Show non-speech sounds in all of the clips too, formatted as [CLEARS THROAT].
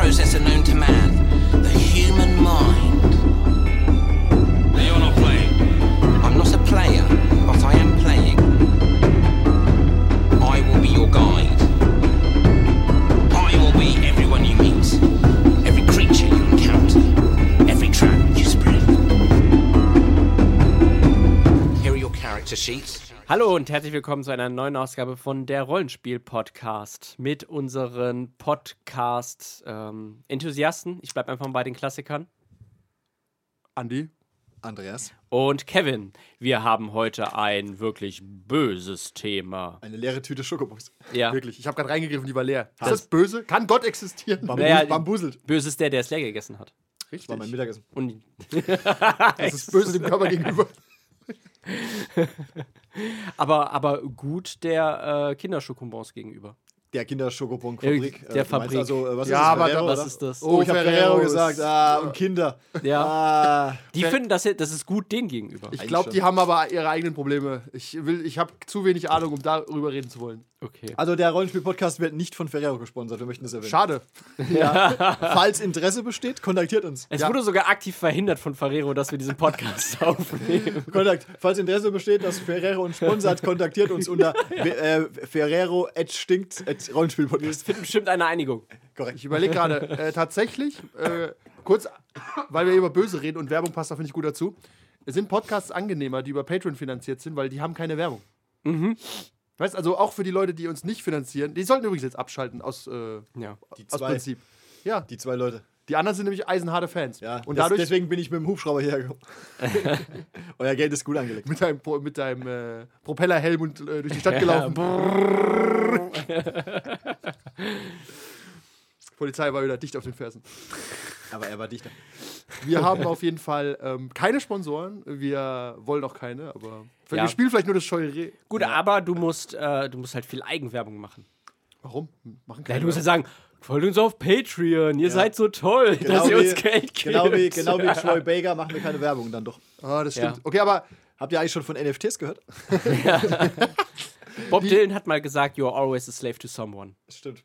process and no Hallo und herzlich willkommen zu einer neuen Ausgabe von der Rollenspiel-Podcast mit unseren Podcast-Enthusiasten. ich bleibe einfach mal bei den Klassikern. Andi. Andreas. Und Kevin, wir haben heute ein wirklich böses Thema. Eine leere Tüte Schokobons. Ja, Wirklich, ich habe gerade reingegriffen, die war leer. Ist Das- das böse? Kann Gott existieren? Bambu Naja, bambuselt. böse ist der, der es leer gegessen hat. Das war mein Mittagessen. Und [LAUGHS] Das ist böse dem Körper gegenüber. Aber, aber gut der äh, Kinderschokobons gegenüber. Der Kinderschokobon-Fabrik. Äh, der Fabrik. Also, äh, was Ja, ist aber Ferrero, was ist das? Oh, ich habe Ferrero gesagt. Ah, und Kinder. Ja. Ah. Die finden, das, das ist gut denen gegenüber. Ich glaube, die haben aber ihre eigenen Probleme. Ich, will- ich habe zu wenig Ahnung, um darüber reden zu wollen. Okay. Also, der Rollenspiel-Podcast wird nicht von Ferrero gesponsert. Wir möchten das erwähnen. Schade. [LAUGHS] Ja. Falls Interesse besteht, kontaktiert uns. Es Ja. wurde sogar aktiv verhindert von Ferrero, dass wir diesen Podcast [LAUGHS] aufnehmen. Kontakt. Falls Interesse besteht, dass Ferrero uns sponsert, kontaktiert uns unter [LAUGHS] äh, Ferrero stinkt Rollenspiel-Podcast. Findet bestimmt eine Einigung. Korrekt. Ich überlege gerade, äh, tatsächlich, äh, kurz, weil wir über Böse reden und Werbung passt da, finde ich, gut dazu. Es sind Podcasts angenehmer, die über Patreon finanziert sind, weil die haben keine Werbung. Mhm. Weißt also auch für die Leute, die uns nicht finanzieren, die sollten übrigens jetzt abschalten aus, äh, Ja. Die aus zwei, Prinzip. Ja, die zwei Leute. die anderen sind nämlich eisenharte Fans. Ja, und das, dadurch deswegen bin ich mit dem Hubschrauber hierher gekommen. [LAUGHS] Euer Geld ist gut angelegt. mit deinem, mit deinem äh, Propellerhelm und äh, durch die Stadt [LAUGHS] gelaufen. [LAUGHS] Polizei war wieder dicht auf den Fersen. Aber er war dichter. Wir haben auf jeden Fall ähm, keine Sponsoren. Wir wollen auch keine, aber Ja. wir spielen vielleicht nur das scheue Reh. Gut, aber du musst, äh, du musst halt viel Eigenwerbung machen. Warum? Machen Ja, keine. du musst halt sagen, folgt uns auf Patreon, ihr seid so toll, dass ihr uns Geld gebt. [LAUGHS] genau, wie, genau wie [LAUGHS] Troy Baker machen wir keine Werbung dann doch. ah, das stimmt. Ja. Okay, aber Habt ihr eigentlich schon von NFTs gehört? [LAUGHS] Bob Dylan hat mal gesagt, you're always a slave to someone. Das stimmt.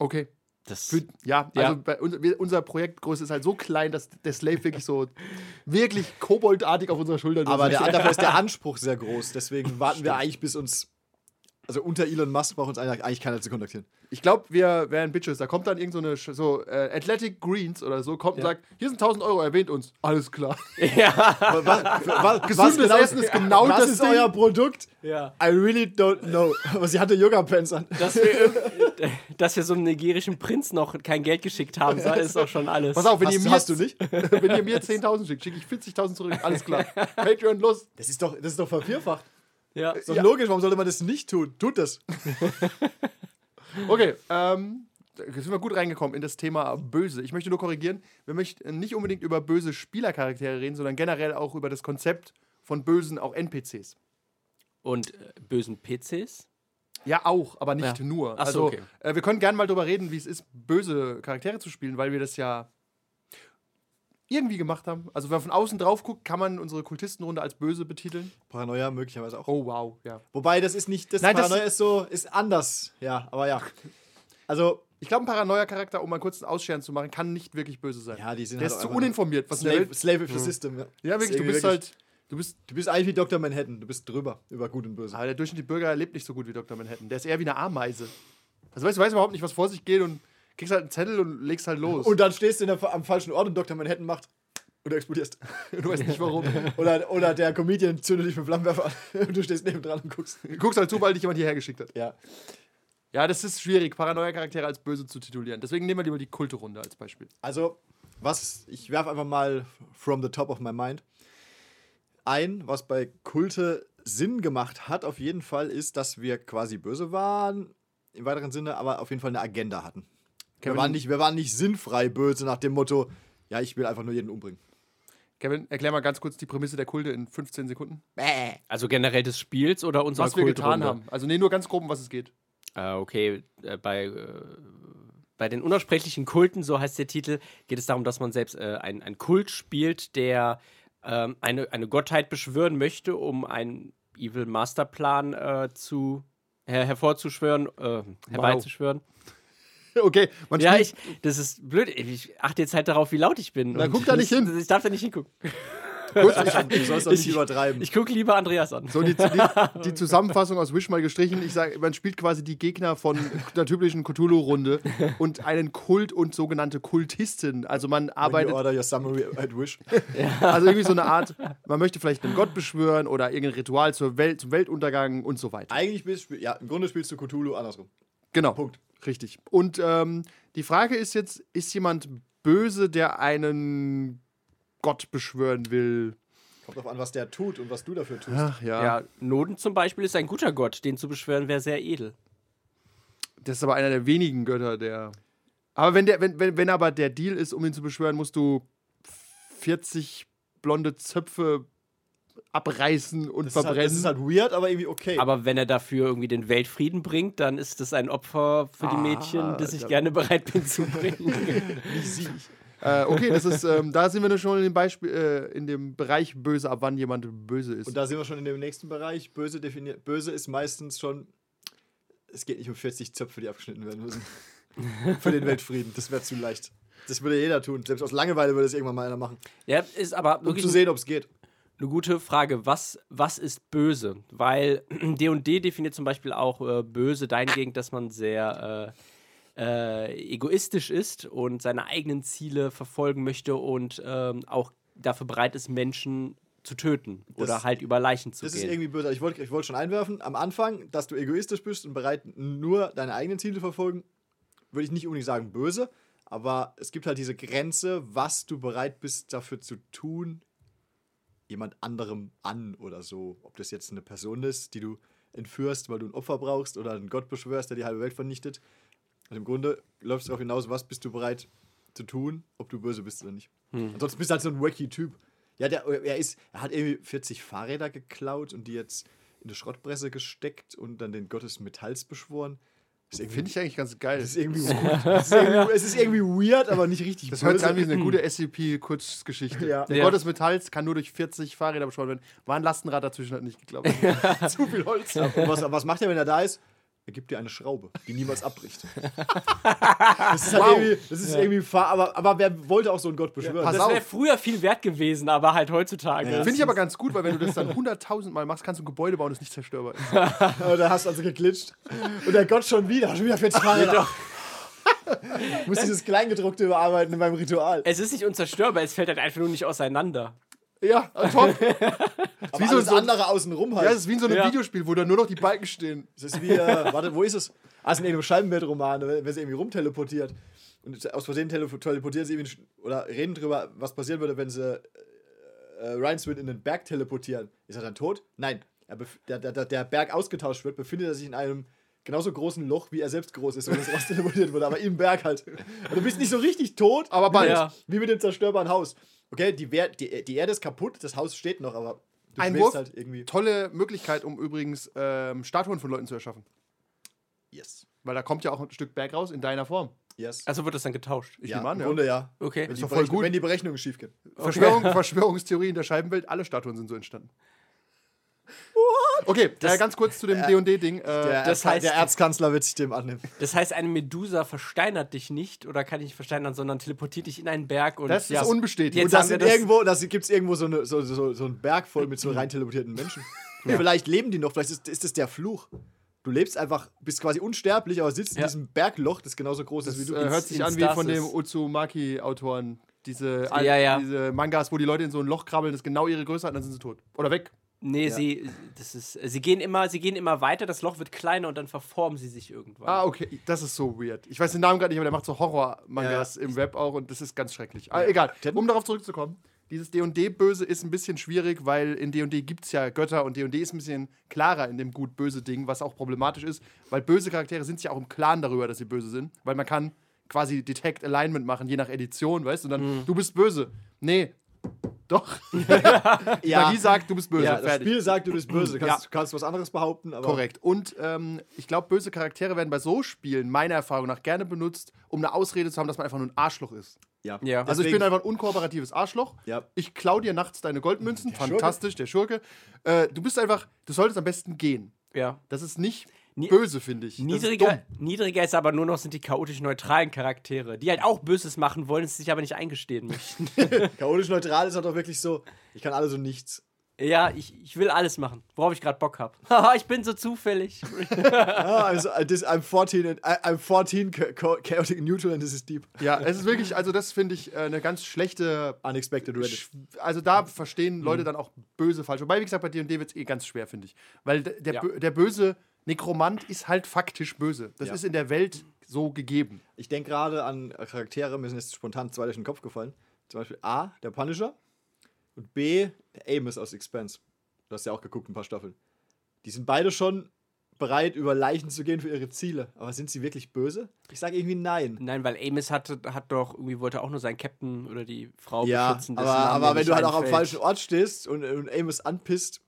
okay. Das Für, ja, Ja. also bei uns, wir, unser Projektgröße ist halt so klein, dass der Slave wirklich so wirklich koboldartig auf unserer Schulter Aber sitzt. der, dafür ist der [LAUGHS] Anspruch sehr groß. Deswegen [LAUGHS] warten wir eigentlich bis uns. Also unter Elon Musk braucht uns eigentlich keiner zu kontaktieren. Ich glaube, wir wären Bitches. Da kommt dann irgend so eine so äh, Athletic Greens oder so, kommt und sagt, hier sind 1000 Euro, erwähnt uns. Alles klar. [LAUGHS] ja, Was, was, Gesundes Essen ist genau was das ist Ding. euer Produkt? ja. I really don't know. Aber sie hatte Yoga-Pants an. Dass wir, dass wir so einem nigerischen Prinz noch kein Geld geschickt haben, [LAUGHS] ist auch schon alles. Pass auf, wenn Hast, ihr mir hast du nicht? [LAUGHS] wenn ihr mir 10.000 schickt, schicke ich 40.000 zurück. Alles klar. [LAUGHS] Patreon, los. Das ist doch, das ist doch vervierfacht. Ja. Ist doch logisch, warum sollte man das nicht tun? Tut das. Okay, ähm, da sind wir gut reingekommen in das Thema Böse. Ich möchte nur korrigieren, wir möchten nicht unbedingt über böse Spielercharaktere reden, sondern generell auch über das Konzept von bösen, auch NPCs. Und äh, bösen PCs? Ja, auch, aber nicht Ja. nur. Ach also, so, okay. äh, wir können gerne mal darüber reden, wie es ist, böse Charaktere zu spielen, weil wir das ja irgendwie gemacht haben. Also, wenn man von außen drauf guckt, kann man unsere Kultistenrunde als böse betiteln. Paranoia möglicherweise auch. Oh, wow, ja. Wobei, das ist nicht, das Nein, das- Paranoia ist so, ist anders. Ja, aber ja. Also, Ich glaube, ein Paranoia-Charakter, um mal kurz einen Ausscheren zu machen, kann nicht wirklich böse sein. ja, die sind Der halt ist zu uninformiert, was Slave. Slave of the System. Ja, Ja, wirklich, du bist halt. Du bist. Du bist eigentlich wie Dr. Manhattan. Du bist drüber über Gut und Böse. Aber der durchschnittliche Bürger lebt nicht so gut wie Dr. Manhattan. Der ist eher wie eine Ameise. Also, weißt du, weißt überhaupt nicht, was vor sich geht und kriegst halt einen Zettel und legst halt los. Und dann stehst du in der, am falschen Ort und Dr. Manhattan macht und du explodierst. [LAUGHS] du weißt nicht warum. Oder, oder der Comedian zündet dich mit Flammenwerfer an und [LAUGHS] du stehst neben dran und guckst. Du guckst halt zu, weil dich jemand hierher geschickt hat. Ja. Ja, das ist schwierig, Paranoia-Charaktere als böse zu titulieren. Deswegen nehmen wir lieber die Kulte-Runde als Beispiel. Also, was, ich werfe einfach mal from the top of my mind ein, was bei Kulte Sinn gemacht hat, auf jeden Fall, ist, dass wir quasi böse waren, im weiteren Sinne, aber auf jeden Fall eine Agenda hatten. Wir Kevin- waren, nicht, wir waren nicht sinnfrei böse nach dem Motto, ja, ich will einfach nur jeden umbringen. Kevin, erklär mal ganz kurz die Prämisse der Kulte in 15 Sekunden. Also generell des Spiels oder unserer Was wir getan haben. Also, nee, nur ganz grob, um was es geht. Äh, okay, äh, bei, äh, bei den unaussprechlichen Kulten, so heißt der Titel, geht es darum, dass man selbst äh, ein, ein Kult spielt, der ähm, eine, eine Gottheit beschwören möchte, um einen Evil Masterplan äh, zu her hervorzuschwören, äh, herbeizuschwören. [LAUGHS] Okay, man Ja, ich, das ist blöd. Ich achte jetzt halt darauf, wie laut ich bin. Na, guck da nicht das- hin. Ich darf da nicht hingucken. Kurz, ich, Du sollst doch nicht übertreiben. Ich gucke lieber Andreas an. So, die, die, die [LAUGHS] Zusammenfassung aus Wish mal gestrichen. Ich sage, man spielt quasi die Gegner von der typischen Cthulhu-Runde und einen Kult und sogenannte Kultisten. Also man When you arbeitet, order your summary at Wish. also irgendwie so eine Art, man möchte vielleicht einen Gott beschwören oder irgendein Ritual zur Welt, zum Weltuntergang und so weiter. Eigentlich du, ja, im Grunde spielst du Cthulhu andersrum. Genau. Punkt. Richtig. Und ähm, die Frage ist jetzt, ist jemand böse, der einen Gott beschwören will? Kommt drauf an, was der tut und was du dafür tust. Ach ja. Ja, Noden zum Beispiel ist ein guter Gott. Den zu beschwören wäre sehr edel. Das ist aber einer der wenigen Götter, der. Aber wenn, der, wenn, wenn, wenn aber der Deal ist, um ihn zu beschwören, musst du 40 blonde Zöpfe abreißen und Das ist, halt, verbrennen. das ist halt weird, aber irgendwie okay. Aber wenn er dafür irgendwie den Weltfrieden bringt, dann ist das ein Opfer für die Mädchen, das ich gerne bereit bin zu bringen. [LAUGHS] äh, okay, das ist, ähm, da sind wir schon in dem Beispiel, äh, in dem Bereich böse, ab wann jemand böse ist. und da sind wir schon in dem nächsten Bereich. Böse definiert. Böse ist meistens schon. Es geht nicht um 40 Zöpfe, die abgeschnitten werden müssen. [LAUGHS] Für den Weltfrieden. Das wäre zu leicht. Das würde jeder tun. Selbst aus Langeweile würde es irgendwann mal einer machen. ja, ist aber Um zu sehen, ob es geht. eine gute Frage. Was, was ist böse? Weil [CLEARS THROAT] D&D definiert zum Beispiel auch äh, böse dahingehend, dass man sehr äh, äh, egoistisch ist und seine eigenen Ziele verfolgen möchte und ähm, auch dafür bereit ist, Menschen zu töten oder Das- halt über Leichen zu Das ist gehen. irgendwie böse. Ich wollte ich wollt schon einwerfen, am Anfang, dass du egoistisch bist und bereit, nur deine eigenen Ziele zu verfolgen, würde ich nicht unbedingt sagen böse, aber es gibt halt diese Grenze, was du bereit bist dafür zu tun, jemand anderem an oder so. Ob das jetzt eine Person ist, die du entführst, weil du ein Opfer brauchst oder einen Gott beschwörst, der die halbe Welt vernichtet. Und im Grunde läuft es darauf hinaus, was bist du bereit zu tun, ob du böse bist oder nicht. Ansonsten bist du halt so ein wacky Typ. Ja, der, er, ist, er hat irgendwie 40 Fahrräder geklaut und die jetzt in eine Schrottpresse gesteckt und dann den Gott des Metalls beschworen. Finde ich eigentlich ganz geil. das ist irgendwie, das ist irgendwie, [LAUGHS] es ist irgendwie weird, aber nicht richtig Das hört sich an wie böse. eine gute SCP-Kurzgeschichte. Ja. Der Ja. Gott des Metalls kann nur durch 40 Fahrräder beschworen werden. War ein Lastenrad dazwischen, hat nicht geklappt. [LAUGHS] [LAUGHS] Zu viel Holz. Und was, was macht er, wenn er da ist? Er gibt dir eine Schraube, die niemals abbricht. [LAUGHS] Das ist, halt Wow. irgendwie, das ist irgendwie fahr, aber, aber wer wollte auch so einen Gott beschwören? pass das wäre früher viel wert gewesen, aber halt heutzutage. Ja. Finde ich aber ganz gut, weil wenn du das dann 100.000 Mal machst, kannst du ein Gebäude bauen, das nicht zerstörbar ist. [LAUGHS] Aber da hast du also geglitscht. Und der Gott schon wieder, schon wieder 40 Fahrräder. Ich muss dieses Kleingedruckte überarbeiten in meinem Ritual. Es ist nicht unzerstörbar, es fällt halt einfach nur nicht auseinander. Ja, top. [LAUGHS] Aber wie so- alles so- andere außenrum halt. Ja, das ist wie in so einem Ja. Videospiel, wo da nur noch die Balken stehen. Das ist wie, äh, warte, wo ist es? Ah, es ist in irgendeinem Scheibenweltroman, wenn sie irgendwie rumteleportiert. Und aus Versehen teleportiert sie irgendwie, oder reden drüber, was passieren würde, wenn sie äh, Ryan Swin in den Berg teleportieren. Ist er dann tot? Nein. Er der, der, der Berg ausgetauscht wird, befindet er sich in einem genauso großen Loch, wie er selbst groß ist, wenn das [LAUGHS] raus teleportiert wurde, aber im Berg halt. Und du bist nicht so richtig tot, Aber bald. Ja. wie mit dem zerstörbaren Haus. Okay, die, die, die Erde ist kaputt, das Haus steht noch, aber du Ein Wurf. halt irgendwie. Tolle Möglichkeit, um übrigens ähm, Statuen von Leuten zu erschaffen. Yes. Weil da kommt ja auch ein Stück Berg raus in deiner Form. Yes. Also wird das dann getauscht. Ich ja, nehme an, im ja. Grunde ja. Okay. Wenn die, doch voll gut. wenn die Berechnungen schief gehen. Verschwörung, [LAUGHS] Verschwörungstheorie in der Scheibenwelt, alle Statuen sind so entstanden. Okay, äh, ganz kurz zu dem D&D-Ding. Äh, Der, das heißt- der Erzkanzler wird sich dem annehmen. Das heißt, eine Medusa versteinert dich nicht oder kann dich nicht versteinern, sondern teleportiert dich in einen Berg und das ja, ist unbestätigt. Und das sind das- irgendwo, das gibt es irgendwo so, eine, so, so, so einen Berg voll mit so rein teleportierten Menschen. [LAUGHS] Vielleicht leben die noch, vielleicht ist, ist das der Fluch. Du lebst einfach, bist quasi unsterblich, aber sitzt in Ja. diesem Bergloch, das genauso groß Das ist wie du. äh, hört sich an wie von dem Instasis. Uzumaki-Autoren. Diese, Ja, ja. diese Mangas, wo die Leute in so ein Loch krabbeln, das genau ihre Größe hat, dann sind sie tot. Oder weg. Nee, sie, das ist, sie, gehen immer, sie gehen immer weiter, das Loch wird kleiner und dann verformen sie sich irgendwann. Ah, okay. Das ist so weird. Ich weiß den Namen gerade nicht, aber der macht so Horror-Mangas Ja. im Web auch und das ist ganz schrecklich. Ah, egal. Um darauf zurückzukommen. Dieses D&D-Böse ist ein bisschen schwierig, weil in D&D gibt es ja Götter und D&D ist ein bisschen klarer in dem Gut-Böse-Ding, was auch problematisch ist, weil böse Charaktere sind sich ja auch im Klaren darüber, dass sie böse sind, weil man kann quasi Detect Alignment machen, je nach Edition, weißt du, und dann, du bist böse. Nee. Doch. [LAUGHS] ja, Magie sagt, du bist böse. ja, das. Spiel sagt, du bist böse. Du kannst, Ja. du kannst was anderes behaupten, aber. Korrekt. Und ähm, ich glaube, böse Charaktere werden bei so Spielen, meiner Erfahrung nach, gerne benutzt, um eine Ausrede zu haben, dass man einfach nur ein Arschloch ist. Ja. Ja. Also ich Deswegen- bin einfach ein unkooperatives Arschloch. Ja. Ich klau dir nachts deine Goldmünzen. Der Schurke. Fantastisch, der Schurke. Äh, du bist einfach, du solltest am besten gehen. Ja. Das ist nicht. Ni- böse, finde ich. Das ist Niedriger, niedriger ist aber nur noch sind die chaotisch neutralen Charaktere, die halt auch Böses machen wollen, es sich aber nicht eingestehen möchten. [LAUGHS] Chaotisch neutral ist halt auch wirklich so, ich kann alles und nichts. ja, ich, ich will alles machen, worauf ich gerade Bock habe. [LAUGHS] Haha, ich bin so zufällig. [LAUGHS] Ah, also, this, I'm 14, and, I, I'm 14 cha- cha- chaotic neutral and this is deep. Ja, es ist wirklich, also das finde ich äh, eine ganz schlechte. Unexpected Reddit. Also da verstehen Leute dann auch böse falsch. Wobei, wie gesagt, bei D&D wird es eh ganz schwer, finde ich. Weil der, Ja. der böse Nekromant ist halt faktisch böse. Das Ja. ist in der Welt so gegeben. Ich denke gerade an Charaktere, mir sind jetzt spontan zwei durch den Kopf gefallen. Zum Beispiel A, der Punisher und B, der Amos aus Expense. Du hast ja auch geguckt, ein paar Staffeln. Die sind beide schon bereit, über Leichen zu gehen für ihre Ziele. Aber sind sie wirklich böse? Ich sage irgendwie nein. Nein, weil Amos hatte, hat doch irgendwie wollte auch nur seinen Captain oder die Frau Ja, beschützen. aber, Name mir aber wenn du halt auch am falschen Ort stehst und, und Amos anpisst,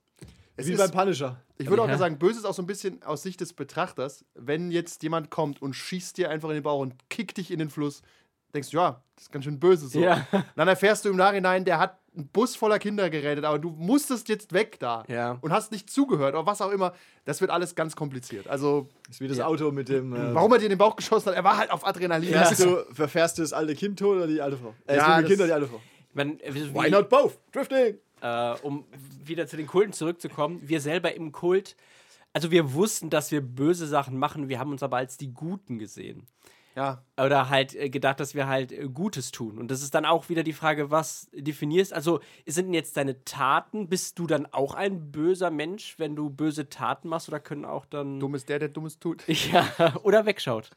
wie ist- beim Punisher. Ich würde auch Ja. mal sagen, böse ist auch so ein bisschen aus Sicht des Betrachters. Wenn jetzt jemand kommt und schießt dir einfach in den Bauch und kickt dich in den Fluss, denkst du, ja, das ist ganz schön böse so. Ja. Dann erfährst du im Nachhinein, der hat einen Bus voller Kinder gerettet, aber du musstest jetzt weg da. Ja. Und hast nicht zugehört oder was auch immer. Das wird alles ganz kompliziert. Also, Das ist wie das Ja. Auto mit dem. Äh, warum er dir in den Bauch geschossen hat, er war halt auf Adrenalin. ist- du, verfährst du das alte Kind tot oder die alte Frau? Äh, Ja, das das- Kind oder die alte Frau? Wie, Why not both? Drifting! Äh, um wieder zu den Kulten zurückzukommen, wir selber im Kult, also wir wussten, dass wir böse Sachen machen, wir haben uns aber als die Guten gesehen. Ja. Oder halt äh, gedacht, dass wir halt äh, Gutes tun. Und das ist dann auch wieder die Frage, was definierst. Also, sind denn jetzt deine Taten, bist du dann auch ein böser Mensch, wenn du böse Taten machst? Oder können auch dann. Dumm ist der, der Dummes tut. [LAUGHS] Ja, oder wegschaut.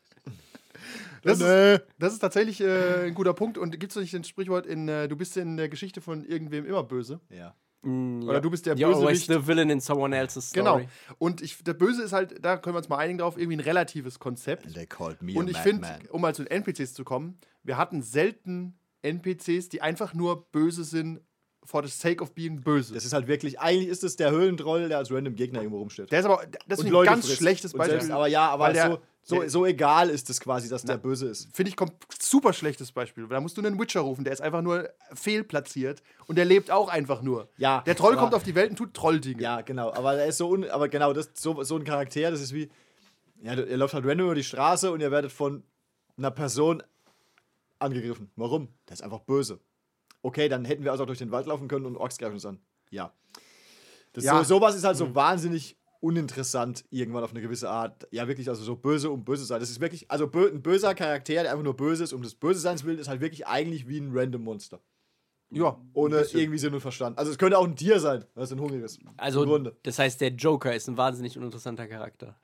[LAUGHS] Das, ist, das ist tatsächlich äh, ein guter Punkt. Und gibt es nicht ein Sprichwort in, äh, du bist in der Geschichte von irgendwem immer böse? Ja. Oder du bist der You're always Bösewicht. the villain in someone else's story. Genau. Und ich, der Böse ist halt, da können wir uns mal einigen drauf, irgendwie ein relatives Konzept. They called me Und ich finde, um mal zu den NPCs zu kommen, wir hatten selten NPCs, die einfach nur böse sind for the sake of being böse. Das ist halt wirklich, eigentlich ist es der Höhlentroll, der als random Gegner irgendwo rumsteht. der ist aber, das ist ein ganz frisst. schlechtes Beispiel. Selbst, aber ja, aber weil der- so, so, so egal ist es quasi, dass der Na. böse ist. Finde ich super schlechtes Beispiel. Da musst du einen Witcher rufen, der ist einfach nur fehlplatziert und der lebt auch einfach nur. Ja, Der Troll aber- kommt auf die Welt und tut Trolldinge. Ja, genau. Aber er ist so, un, aber genau, das, so, so ein Charakter, das ist wie, ja, ihr läuft halt random über die Straße und ihr werdet von einer Person angegriffen. Warum? Der ist einfach böse. Okay, dann hätten wir also auch durch den Wald laufen können und Orks greifen uns an. Ja. Das Ja. So, sowas ist halt so wahnsinnig uninteressant irgendwann auf eine gewisse Art. Ja, wirklich, also so böse um böse sein. Das ist wirklich, also bö ein böser Charakter, der einfach nur böse ist, um des Böseseins willen, ist halt wirklich eigentlich wie ein random Monster. Ja, Ohne irgendwie Sinn und Verstand. Also es könnte auch ein Tier sein, was ein hungriges. Also, das heißt, der Joker ist ein wahnsinnig uninteressanter Charakter.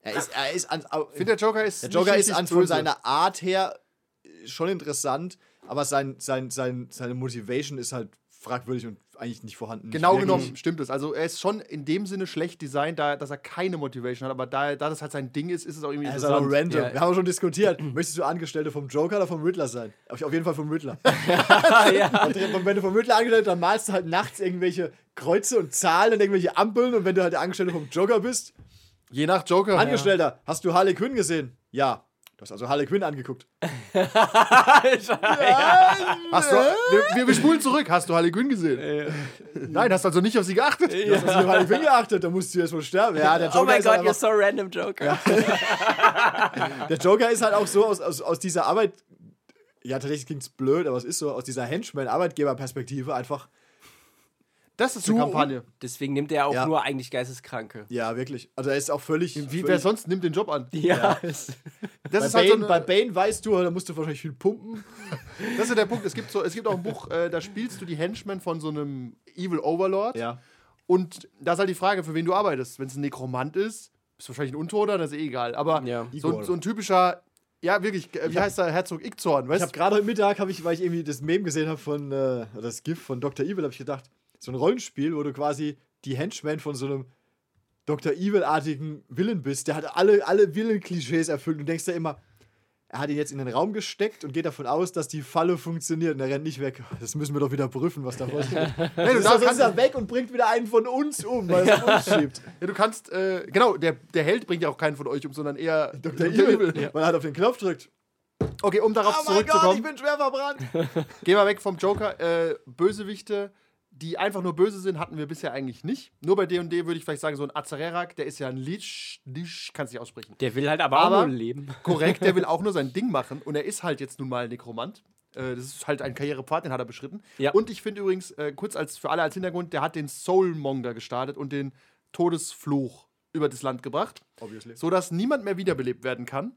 Er ist, er ist an, finde, der Joker ist der Joker ist an von seiner Art her äh, schon interessant, aber sein, sein, sein, seine Motivation ist halt fragwürdig und eigentlich nicht vorhanden. Genau genommen stimmt es. Also er ist schon in dem Sinne schlecht designt, da, dass er keine Motivation hat, aber da, da das halt sein Ding ist, ist es auch irgendwie Er ist aber interessant. random. Ja. Wir haben schon diskutiert. [CLEARS THROAT] Möchtest du Angestellte vom Joker oder vom Riddler sein? Auf jeden Fall vom Riddler. [LAUGHS] ja. [LAUGHS] Und wenn du vom Riddler angestellt bist, dann malst du halt nachts irgendwelche Kreuze und Zahlen und irgendwelche Ampeln. Und wenn du halt der Angestellte vom Joker bist, Je nach Joker. Angestellter, hast du Harley Quinn gesehen? Ja. Du hast also Harley Quinn angeguckt. [LAUGHS] Hast du, wir, wir, wir spulen zurück. Hast du Harley Quinn gesehen? Nein, hast also nicht auf sie geachtet. Du hast also auf Harley Quinn geachtet, da musst du jetzt wohl sterben. Ja, der Joker Oh mein ist halt Gott, you're so random, Joker. [LAUGHS] Der Joker ist halt auch so aus, aus, aus dieser Arbeit, ja, tatsächlich klingt es blöd, aber es ist so, aus dieser Henchman-Arbeitgeber-Perspektive einfach, Das ist Zu- eine Kampagne. Deswegen nimmt er auch Ja. nur eigentlich Geisteskranke. ja, wirklich. Also er ist auch völlig. Wie, völlig wer sonst nimmt den Job an? Ja. [LAUGHS] Das bei, ist Bane, halt so eine, bei Bane weißt du, da musst du wahrscheinlich viel pumpen. [LAUGHS] Das ist der Punkt. Es gibt, so, es gibt auch ein Buch, äh, da spielst du die Henchmen von so einem Evil Overlord. Ja. Und da ist halt die Frage, für wen du arbeitest. Wenn es ein Nekromant ist, bist du wahrscheinlich ein Untoter, das ist eh egal. Aber Ja. so, so ein typischer, ja wirklich, äh, wie hab- heißt der Herzog Ickzorn, Ich weißt habe gerade heute Mittag, hab ich, weil ich irgendwie das Meme gesehen habe von, äh, das GIF von Dr. Evil, habe ich gedacht, so ein Rollenspiel, wo du quasi die Henchmen von so einem Dr. Evil-artigen Villain bist, der hat alle, alle Villain-Klischees erfüllt und denkst da immer, er hat ihn jetzt in den Raum gesteckt und geht davon aus, dass die Falle funktioniert und er rennt nicht weg. Das müssen wir doch wieder prüfen, was da vorsteht. Nee, [LAUGHS] du, da ist er weg und bringt wieder einen von uns um, weil er es uns schiebt. ja, du kannst, äh, genau, der, der Held bringt ja auch keinen von euch um, sondern eher Dr. Evil, weil er halt auf den Knopf drückt. Okay, um darauf Oh mein Gott, ich zurückzukommen, bin schwer verbrannt. gehen wir weg vom Joker. Äh, Bösewichte, die einfach nur böse sind, hatten wir bisher eigentlich nicht. Nur bei D&D würde ich vielleicht sagen, so ein Azarerak, der ist ja ein Lich, Lich, kannst nicht aussprechen. Der will halt aber, Aber- auch nur leben. [LAUGHS] Korrekt, der will [LAUGHS] auch nur sein Ding machen und er ist halt jetzt nun mal Nekromant. Äh, Das ist halt ein Karrierepfad, den hat er beschritten. Ja. Und ich finde übrigens, äh, kurz als für alle als Hintergrund, der hat den Soulmonger gestartet und den Todesfluch über das Land gebracht, Obviously. sodass niemand mehr wiederbelebt werden kann.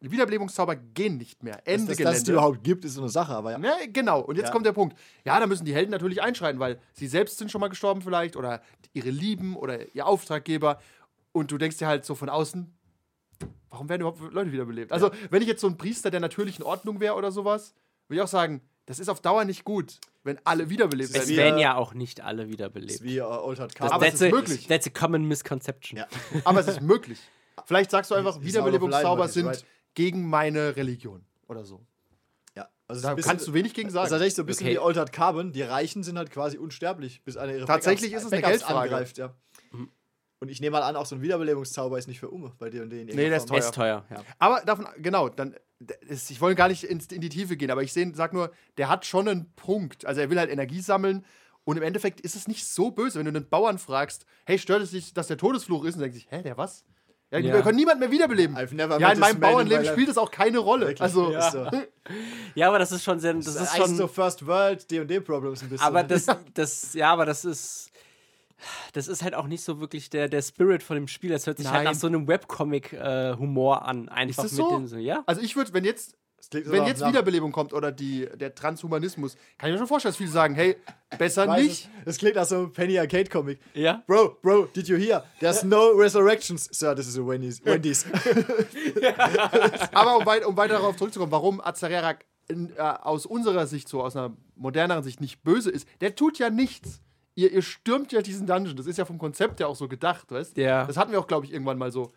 Die Wiederbelebungszauber gehen nicht mehr. Ende dass, dass Gelände. es die überhaupt gibt, ist so eine Sache, aber ja. Ja, genau. Und jetzt Ja. kommt der Punkt. Ja, da müssen die Helden natürlich einschreiten, weil sie selbst sind schon mal gestorben vielleicht oder ihre Lieben oder ihr Auftraggeber. Und du denkst dir halt so von außen, warum werden überhaupt Leute wiederbelebt? Also, wenn ich jetzt so ein Priester der natürlichen Ordnung wäre oder sowas, würde ich auch sagen, das ist auf Dauer nicht gut, wenn alle wiederbelebt Es Es werden. werden ja auch nicht alle Das wiederbelebt. ist wie uh, Old Hard Aber Carbon. es that's, ist a, möglich. that's a common misconception. Ja. Aber es ist möglich. Vielleicht sagst du [LAUGHS] einfach, Wiederbelebungszauber sind right. Gegen meine Religion oder so. Ja. Also Da bisschen- kannst du wenig gegen Das ist sagen. tatsächlich so ein bisschen Okay. wie Altered Carbon. Die Reichen sind halt quasi unsterblich, bis einer ihre Tatsächlich Backups, ist es eine Backups Geldfrage. angreift. Ja. Und ich nehme mal an, auch so ein Wiederbelebungszauber ist nicht für Umme bei dir und denen. Nee, der ist Der ist teuer, ja. Aber davon, genau, dann, ist- ich wollte gar nicht ins, in die Tiefe gehen, aber ich seh, sag nur, der hat schon einen Punkt. Also er will halt Energie sammeln und im Endeffekt ist es nicht so böse, wenn du einen Bauern fragst, hey, stört es dich, dass der Todesfluch ist? Und denkt sich, hä, der was? Ja, Ja. wir können niemand mehr wiederbeleben. I've never ja, in meinem Bauernleben spielt das auch keine Rolle. Wirklich, Also, ist [LAUGHS] so. Ja, aber das ist schon sehr, das Das ist ist schon, so First World D&D-Problems ein bisschen. aber das, [LAUGHS] das, ja, aber das ist, das ist halt auch nicht so wirklich der, der Spirit von dem Spiel. Das hört sich halt Nein. nach so einem Webcomic-Humor an. Einfach das mit so? dem so, ja. also ich würde, wenn jetzt, wenn jetzt nach- Wiederbelebung kommt oder die, der Transhumanismus, kann ich mir schon vorstellen, dass viele sagen, hey, besser Weiß nicht. es. Das klingt nach so einem Penny Arcade Comic. Ja. Bro, bro, did you hear? There's no resurrections. Sir, this is a Wendy's. Wendy's. [LAUGHS] [LAUGHS] Aber um, weit, um weiter darauf zurückzukommen, warum Azarerak in, äh, aus unserer Sicht, so aus einer moderneren Sicht, nicht böse ist, der tut ja nichts. Ihr, ihr stürmt ja diesen Dungeon. Das ist ja vom Konzept ja auch so gedacht, weißt Ja. Das hatten wir auch, glaube ich, irgendwann mal so.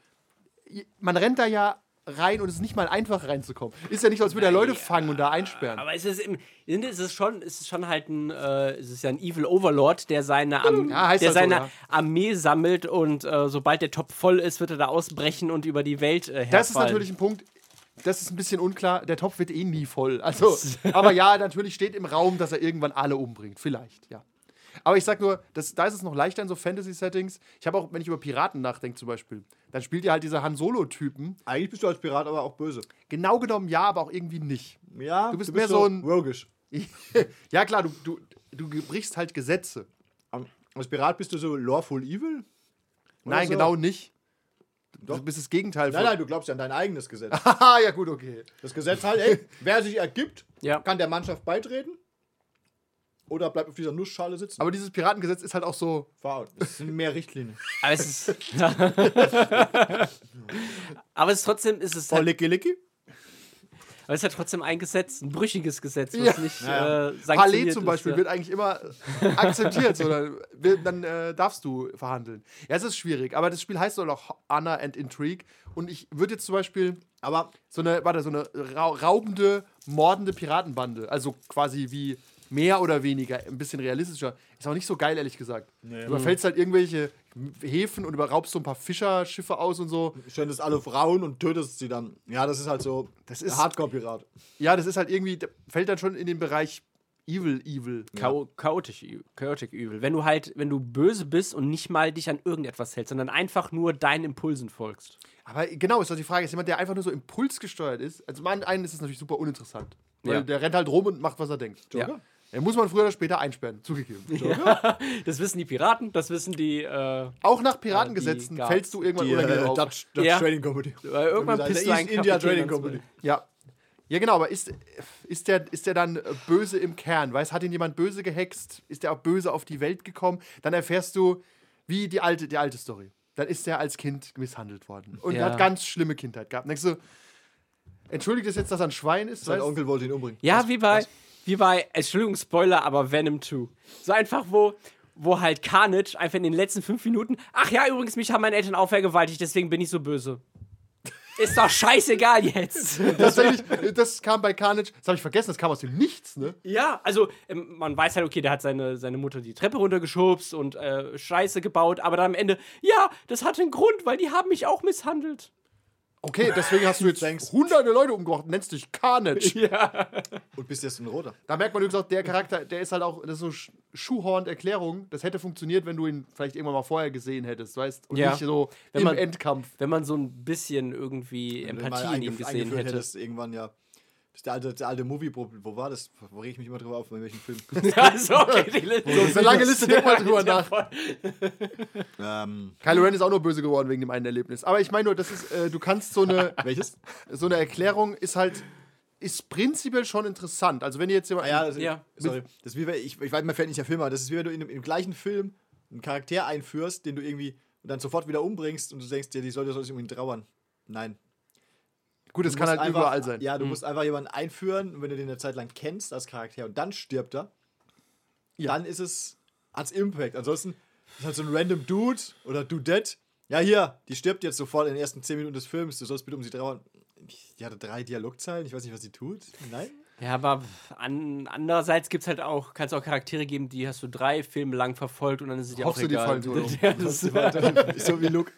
Man rennt da ja rein und es ist nicht mal einfach reinzukommen. Ist ja nicht so, als würde er Leute fangen und da einsperren. Aber es ist, im, es ist schon, es ist schon halt ein, äh, es ist ja ein Evil Overlord, der seine, Am Ja, der halt so, seine ja. Armee sammelt und äh, sobald der Topf voll ist, wird er da ausbrechen und über die Welt äh, herfallen. Das ist natürlich ein Punkt, das ist ein bisschen unklar. Der Topf wird eh nie voll. Also, aber ja, natürlich steht im Raum, dass er irgendwann alle umbringt. Vielleicht, ja. Aber ich sag nur, das, da ist es noch leichter in so Fantasy-Settings. Ich habe auch, wenn ich über Piraten nachdenke zum Beispiel, dann spielt ihr halt diese Han Solo-Typen. Eigentlich bist du als Pirat aber auch böse. Genau genommen ja, aber auch irgendwie nicht. Ja, Du bist mehr so ein- Rogisch. [LAUGHS] ja, klar, du, du, du brichst halt Gesetze. Als Pirat bist du so lawful evil? Oder Nein, so? genau nicht. Doch. Du bist das Gegenteil Nein, nein, du glaubst ja an dein eigenes Gesetz. Haha, [LAUGHS] ja, gut, okay. Das Gesetz halt, ey, wer sich ergibt, Ja. kann der Mannschaft beitreten oder bleibt auf dieser Nussschale sitzen. Aber dieses Piratengesetz ist halt auch so. Out. Das sind mehr Richtlinien. [LAUGHS] Aber es ist. [LAUGHS] aber es ist trotzdem, ist es Voll halt, licky licky. aber es ist halt trotzdem ein Gesetz, ein brüchiges Gesetz, was Ja. nicht Ja. äh, Palais zum ist, Beispiel ja. wird eigentlich immer akzeptiert, so, dann, wird- dann äh, darfst du verhandeln. Ja, es ist schwierig, aber das Spiel heißt doch auch Honor and Intrigue und ich würde jetzt zum Beispiel Aber so eine, warte, so eine ra raubende, mordende Piratenbande, also quasi wie mehr oder weniger, ein bisschen realistischer, ist auch nicht so geil, ehrlich gesagt. Du überfällst halt irgendwelche Häfen und überraubst so ein paar Fischerschiffe aus und so. schöndest alle Frauen und tötest sie dann. Ja, das ist halt so Das ist- Hardcore-Pirat. Ja, das ist halt irgendwie, fällt dann schon in den Bereich Evil, Evil. Chao chaotisch, chaotic übel. Wenn du halt, wenn du böse bist und nicht mal dich an irgendetwas hältst, sondern einfach nur deinen Impulsen folgst. Aber genau, ist doch die Frage, ist jemand, der einfach nur so impulsgesteuert ist? Also, zum einen ist es natürlich super uninteressant. Weil Ja. der rennt halt rum und macht, was er denkt. Ja. Den muss man früher oder später einsperren, zugegeben. [LAUGHS] Das wissen die Piraten, das wissen die. Äh, Auch nach Piratengesetzen Guards. fällst du irgendwann Die unangenehm äh, auf. Dutch, Dutch Ja. Trading Company. weil irgendwann pisst du East India Trading Company. Ja. Ja, genau, aber ist, ist, der, ist der dann äh, böse im Kern? Weißt hat ihn jemand böse gehext? Ist der auch böse auf die Welt gekommen? Dann erfährst du, wie die alte, die alte Story. Dann ist der als Kind misshandelt worden und Ja. hat ganz schlimme Kindheit gehabt. Dann denkst du, entschuldigt es jetzt, dass er ein Schwein ist? Sein weißt? Onkel wollte ihn umbringen. Ja, Was- wie bei, was? Wie bei, Entschuldigung, Spoiler, aber Venom 2. So einfach, wo, wo halt Carnage einfach in den letzten fünf Minuten, ach ja, übrigens, mich haben meine Eltern auch vergewaltigt, deswegen bin ich so böse. Ist doch scheißegal jetzt. [LAUGHS] Tatsächlich, das kam bei Carnage, das habe ich vergessen, das kam aus dem Nichts, ne? ja, also ähm, man weiß halt, okay, der hat seine, seine Mutter die Treppe runtergeschubst und äh, Scheiße gebaut, aber dann am Ende, ja, das hatte einen Grund, weil die haben mich auch misshandelt. Okay, deswegen hast du jetzt Thanks. hunderte Leute umgebracht, nennst dich Carnage. [LAUGHS] Und bist jetzt ein Roter. Da merkt man übrigens auch, der Charakter, der ist halt auch, das ist so Sch- Schuhhorn-Erklärung. Das hätte funktioniert, wenn du ihn vielleicht irgendwann mal vorher gesehen hättest, weißt Und Ja. nicht so Wenn im man- Endkampf. Wenn man so ein bisschen irgendwie Wenn Empathie in ihm gesehen eingeführt hätte. hättest, irgendwann ja. Das ist der alte, der alte Movie, wo war das? Wo reg ich mich immer drüber auf, bei welchem Film? [LAUGHS] Ja, so, okay, die Liste. Ist eine lange Liste, denk mal drüber [LAUGHS] nach. ähm, Kylo Ren ist auch nur böse geworden wegen dem einen Erlebnis. Aber ich meine nur, das ist, äh, du kannst so eine, [LAUGHS] welches? so eine Erklärung ist halt, ist prinzipiell schon interessant. Also wenn ihr jetzt jemand, Ah, ja, das, Ja. sorry. Das ist wie, wenn- ich, ich weiß, mir fällt nicht der Film an. Das ist wie wenn du in, dem- im gleichen Film einen Charakter einführst, den du irgendwie und dann sofort wieder umbringst und du denkst dir, die sollte um ihn trauern. Nein. Gut, das Du kann halt einfach, überall sein. Ja, du musst einfach jemanden einführen und wenn du den eine Zeit lang kennst als Charakter und dann stirbt er, dann ist es als Impact. Ansonsten ist halt so ein random Dude oder Dudette. Ja, hier, die stirbt jetzt sofort in den ersten 10 Minuten des Films. Du sollst bitte um sie trauern. Die hatte drei Dialogzeilen. Ich weiß nicht, was sie tut. Nein. Ja, aber an, andererseits gibt es halt auch, kannst auch Charaktere geben, die hast du drei Filme lang verfolgt und dann ist es dir auch du, die egal. fallen so um? [LAUGHS] ja, das ist, [LAUGHS] so wie Luke.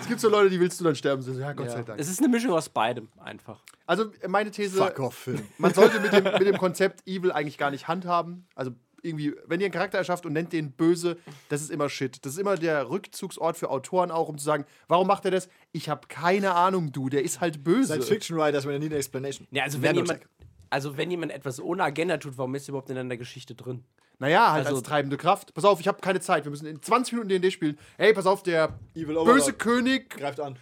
Es gibt so Leute, die willst du dann sterben. So, ja, Gott sei ja. Dank. Es ist eine Mischung aus beidem einfach. Also meine These, Fuck off, Film. man sollte mit dem, [LAUGHS] mit dem Konzept Evil eigentlich gar nicht handhaben. Also irgendwie, wenn ihr einen Charakter erschafft und nennt den böse, das ist immer Shit. Das ist immer der Rückzugsort für Autoren auch, um zu sagen, warum macht er das? Ich habe keine Ahnung, du, der ist halt böse. Science Fiction Writers with a need an explanation. Ja, also wenn, jemand. Also wenn jemand etwas ohne Agenda tut, warum ist er überhaupt in der Geschichte drin? Naja, halt Also- als treibende Kraft. Pass auf, ich habe keine Zeit. Wir müssen in 20 Minuten D&D spielen. Hey, pass auf, der Evil böse Overlord. König Greift an.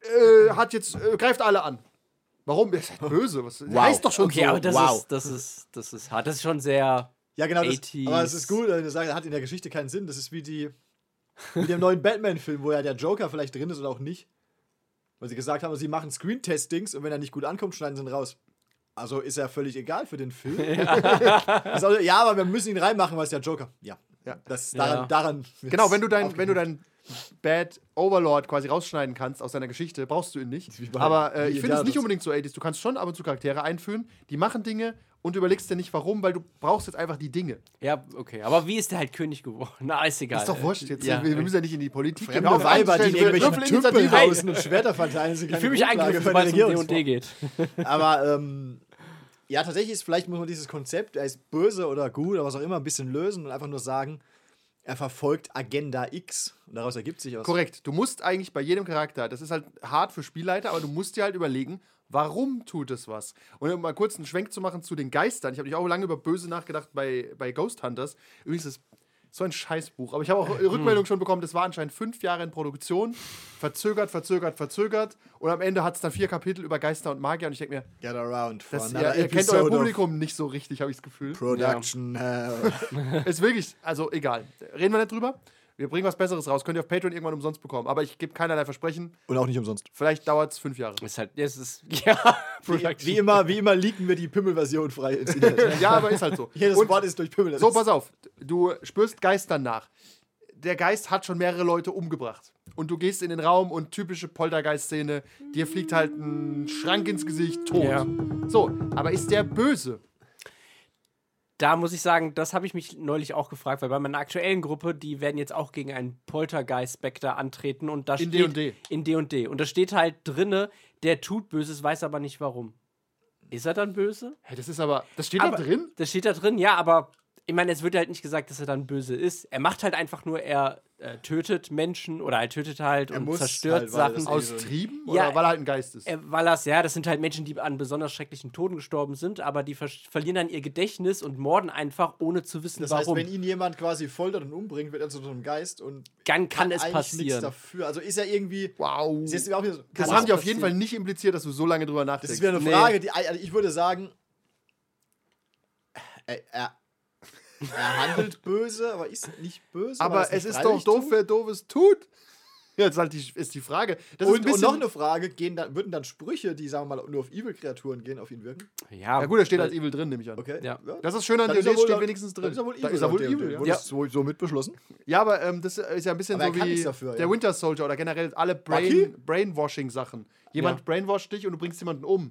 äh, hat jetzt äh, greift alle an. Warum? Er ist halt [LAUGHS] böse. Was, wow. Heißt doch schon Okay, so. aber das, wow. ist, das, ist, das ist hart. Das ist schon sehr. Ja, genau. Das, 80s. aber es ist gut, wenn du sagst, hat in der Geschichte keinen Sinn. Das ist wie die mit dem neuen Batman-Film, wo ja der Joker vielleicht drin ist oder auch nicht. Weil sie gesagt haben, sie machen Screen-Testings und wenn er nicht gut ankommt, schneiden sie ihn raus. Also ist er völlig egal für den Film. [LAUGHS] [LAUGHS] also, ja, aber wir müssen ihn reinmachen, weil es der Joker. Ja. Ja. Das, daran, Ja. daran Genau, wenn du dein, wenn du dein Bad Overlord quasi rausschneiden kannst aus deiner Geschichte, brauchst du ihn nicht. [LAUGHS] Aber äh, ich in finde es nicht unbedingt so 80s. Du kannst schon ab und zu Charaktere einführen, die machen Dinge und du überlegst dir nicht warum, weil du brauchst jetzt einfach die Dinge. Ja, okay. Aber wie ist der halt König geworden? [LAUGHS] Na, ist egal. Ist doch wurscht jetzt. Ja. wir, wir müssen ja nicht in die Politik gehen. Auf, Weiber, die Tümpeln Initiative. hausen und Schwerter verteilen. ich fühle mich sobald eine es um D&D geht. [LAUGHS] Aber ähm, ja, tatsächlich ist, vielleicht muss man dieses Konzept, er ist böse oder gut oder was auch immer, ein bisschen lösen und einfach nur sagen, er verfolgt Agenda X. Und daraus ergibt sich was. Korrekt. Du musst eigentlich bei jedem Charakter, das ist halt hart für Spielleiter, aber du musst dir halt überlegen, warum tut es was? Und um mal kurz einen Schwenk zu machen zu den Geistern. Ich habe nicht auch lange über Böse nachgedacht bei, bei Ghost Hunters. Übrigens ist so ein Scheißbuch. Aber ich habe auch [LAUGHS] Rückmeldung schon bekommen, das war anscheinend fünf Jahre in Produktion. Verzögert, verzögert, verzögert. Und am Ende hat es dann vier Kapitel über Geister und Magier. Und ich denke mir, Get around for das, another ihr, ihr kennt euer Publikum nicht so richtig, habe ich das Gefühl. Production Hell. [LAUGHS] Ist wirklich, also egal. Reden wir nicht drüber. Wir bringen was Besseres raus. Könnt ihr auf Patreon irgendwann umsonst bekommen. Aber ich gebe keinerlei Versprechen. Und auch nicht umsonst. Vielleicht dauert es fünf Jahre. Ist halt, es ist, [LAUGHS] ja, Wie immer, wie immer leaken wir die Pimmel-Version frei ins Internet. [LAUGHS] Ja, aber ist halt so. Jedes Und Wort ist durch Pimmel. so, pass auf. Du spürst Geistern nach. Der Geist hat schon mehrere Leute umgebracht. Und du gehst in den Raum und typische Poltergeist-Szene, dir fliegt halt ein Schrank ins Gesicht, tot. Ja. So, aber ist der böse? Da muss ich sagen, das habe ich mich neulich auch gefragt, weil bei meiner aktuellen Gruppe, die werden jetzt auch gegen einen Poltergeist-Spectre antreten und da In steht D&D. in D&D und da steht halt drinne, der tut Böses, weiß aber nicht warum. Ist er dann böse? Hä, das ist aber. Das steht aber, da drin? Das steht da drin, ja, aber ich meine, es wird halt nicht gesagt, dass er dann böse ist. Er macht halt einfach nur, er äh, tötet Menschen oder er tötet halt und muss zerstört halt, das Sachen. aus- Aus Trieben? Ja, Oder weil er halt ein Geist ist? Äh, weil das, ja, das sind halt Menschen, die an besonders schrecklichen Toden gestorben sind, aber die ver verlieren dann ihr Gedächtnis und morden einfach, ohne zu wissen, Das heißt, warum. wenn ihn jemand quasi foltert und umbringt, wird er zu so einem Geist und Dann kann es eigentlich nichts passieren. dafür. Also ist er irgendwie. wow. Ist jetzt auch so, Das kann haben die auf jeden Fall nicht impliziert, dass du so lange drüber nachdenkst. Das ist wieder eine Nee. Frage, die also ich würde sagen, er, er, er handelt böse, aber ist nicht böse. aber er es ist doch doof, tut. wer doofes tut. Jetzt halt die, ist die Frage. Das ist Und, ein und noch eine Frage, gehen dann, würden dann Sprüche, die, sagen wir mal, nur auf Evil-Kreaturen gehen, auf ihn wirken? Ja, Ja gut, er steht als Evil drin, nehme ich an. Okay. Ja. Das ist schön an Dann D&D, ist steht laut- wenigstens drin. Dann ist er wohl Da evil. ist er wohl evil, ja. Ja. so, so mit beschlossen? Ja, aber ähm, das ist ja ein bisschen Aber so wie dafür, der ja. Winter Soldier oder generell alle? Brain, Brainwashing-Sachen. Jemand Ja. brainwasht dich und du bringst jemanden um.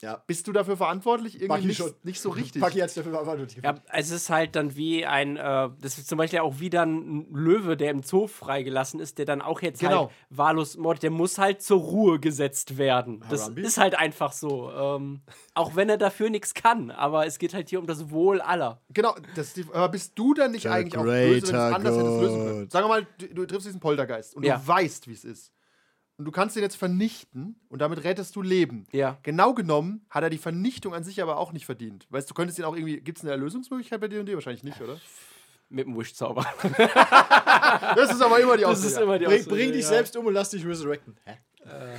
Ja. Bist du dafür verantwortlich? Irgendwie Bucky nicht, schon. nicht so richtig. Bucky hat dafür verantwortlich. Ja, es ist halt dann wie ein, äh, das ist zum Beispiel auch wieder ein Löwe, der im Zoo freigelassen ist, der dann auch jetzt Genau. halt wahllos mordet, der muss halt zur Ruhe gesetzt werden. Das Harambe? ist halt einfach so. Ähm, auch wenn er dafür nichts kann, aber es geht halt hier um das Wohl aller. Genau, das aber bist du dann nicht The eigentlich auch böse, wenn du es anders hättest lösen können? Sagen wir mal, du, du triffst diesen Poltergeist und Ja. du weißt, wie es ist. Und du kannst ihn jetzt vernichten und damit rettest du Leben. Ja. Genau genommen hat er die Vernichtung an sich aber auch nicht verdient. Weißt du, könntest ihn auch irgendwie. Gibt es eine Erlösungsmöglichkeit bei D&D? Wahrscheinlich nicht, oder? Mit dem Wish-Zauber. [LAUGHS] Das ist aber immer die Das Aussage. ist immer die Bring, Ausrede, bring dich ja. selbst um und lass dich resurrecten. Hä?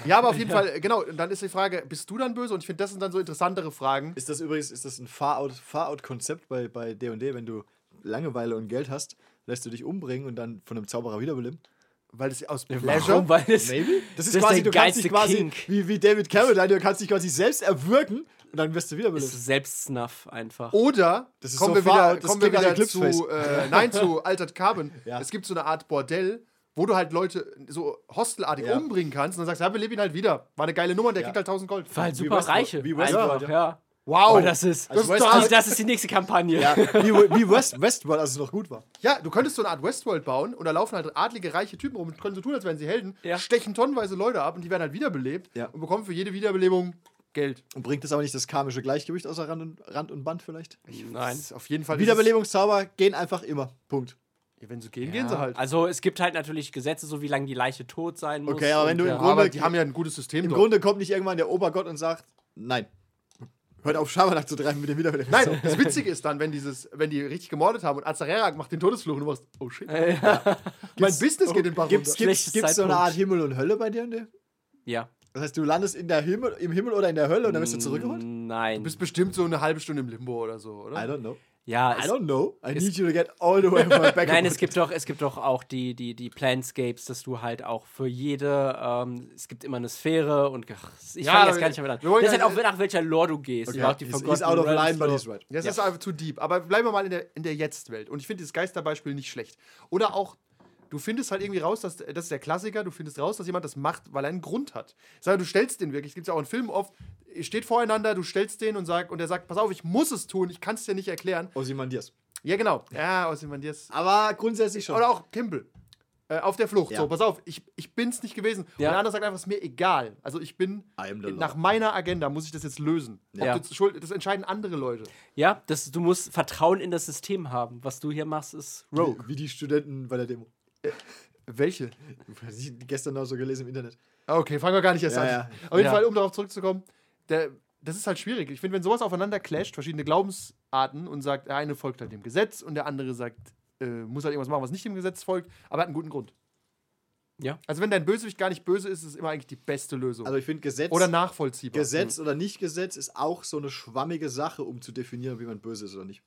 Ja, aber auf jeden Fall, genau. Und dann ist die Frage, bist du dann böse? Und ich finde, das sind dann so interessantere Fragen. Ist das übrigens ist das ein Far-Out- Far-Out-Konzept bei bei D&D, wenn du Langeweile und Geld hast, lässt du dich umbringen und dann von einem Zauberer wiederbeleben? Weil es aus Warum? Pleasure. [LAUGHS] Weil es, Maybe? Das ist Das ist quasi, der du kannst dich quasi, Kink. wie, wie David Carradine, du kannst dich quasi selbst erwürgen und dann wirst du ist wiederbelebt. Selbstsnuff einfach. Oder Das ist kommen so wir wieder, das kommen wir wieder zu, äh, nein, zu [LAUGHS] Altered Carbon. Ja. Es gibt so eine Art Bordell, wo du halt Leute so hostelartig Ja. umbringen kannst und dann sagst du, ja, beleb ihn halt wieder. War eine geile Nummer und der Ja. kriegt halt 1000 Gold. War halt Wie super reiche. wie Westworld, ja. Ja. Wow. Oh, das ist, Also das, ist, das ist die nächste Kampagne. Ja, wie, wie West, Westworld, als es noch gut war. Ja, du könntest so eine Art Westworld bauen und da laufen halt adlige, reiche Typen rum und können so tun, als wären sie Helden, Ja. stechen tonnenweise Leute ab und die werden halt wiederbelebt Ja. und bekommen für jede Wiederbelebung Geld. Und bringt das aber nicht das karmische Gleichgewicht außer Rand und, Rand und Band vielleicht? Nein. Das ist auf jeden Fall. Wiederbelebungszauber gehen einfach immer. Punkt. dieses- Wenn sie gehen, gehen sie halt. Also es gibt halt natürlich Gesetze, so wie lange die Leiche tot sein muss. Okay, aber wenn du im ja. Grunde- die haben ja ein gutes System Im dort. Grunde kommt nicht irgendwann der Obergott und sagt, nein. Hört auf, Schabernack zu treiben mit dem Wiederbelebung. Nein, das Witzige ist dann, wenn dieses, wenn die richtig gemordet haben und Azarerak macht den Todesfluch und du machst, oh shit. Mein Business geht in Bach Gibt's, runter. gibt's, gibt's so eine. Art Himmel und Hölle bei dir? Ne? Ja. Das heißt, du landest in der Himmel, im Himmel oder in der Hölle und dann wirst du zurückgeholt? Nein. Du bist bestimmt so eine halbe Stunde im Limbo oder so, oder? I don't know. Ja, I don't know. I need you to get all the way [LAUGHS] back. Nein, es gibt doch, es gibt doch auch die, die, die Planscapes, dass du halt auch für jede, ähm, es gibt immer eine Sphäre und ach, ich Ja, fange jetzt gar nicht mehr an. Das ist halt auch nach welcher Lore du gehst. Okay, Auch die he's, he's out of line, but he's right. Das Ja. ist einfach zu deep. Aber bleiben wir mal in der, in der Jetzt-Welt. Und ich finde dieses Geisterbeispiel nicht schlecht. Oder auch, du findest halt irgendwie raus, dass, das ist der Klassiker, du findest raus, dass jemand das macht, weil er einen Grund hat. Sag, du stellst den wirklich, es gibt ja auch in Filmen oft, steht voreinander, du stellst den und, sag, und er sagt, pass auf, ich muss es tun, ich kann es dir nicht erklären. Ozymandias. Ja, genau. Ja, Ozymandias. Aber grundsätzlich schon. Oder auch Kimball. Äh, auf der Flucht. Ja. So, pass auf, ich, ich bin's nicht gewesen. Und Ja. der andere sagt einfach, es ist mir egal. Also ich bin, nach meiner Agenda muss ich das jetzt lösen. Ja. das, schuld, das entscheiden andere Leute. Ja, das, du musst Vertrauen in das System haben. Was du hier machst, ist Rogue. Wie die Studenten bei der Demo. Welche? Hab ich gestern noch so gelesen im Internet. Ah, Okay, fangen wir gar nicht erst Ja, an. ja. Auf jeden Ja. Fall, um darauf zurückzukommen, der, das ist halt schwierig. Ich finde, wenn sowas aufeinander clasht, verschiedene Glaubensarten und sagt, der eine folgt halt dem Gesetz und der andere sagt, äh, muss halt irgendwas machen, was nicht dem Gesetz folgt, aber hat einen guten Grund. Ja. Also wenn dein Bösewicht gar nicht böse ist, ist es immer eigentlich die beste Lösung. Also ich finde Gesetz, Oder nachvollziehbar. Gesetz oder nicht Gesetz ist auch so eine schwammige Sache, um zu definieren, wie man böse ist oder nicht.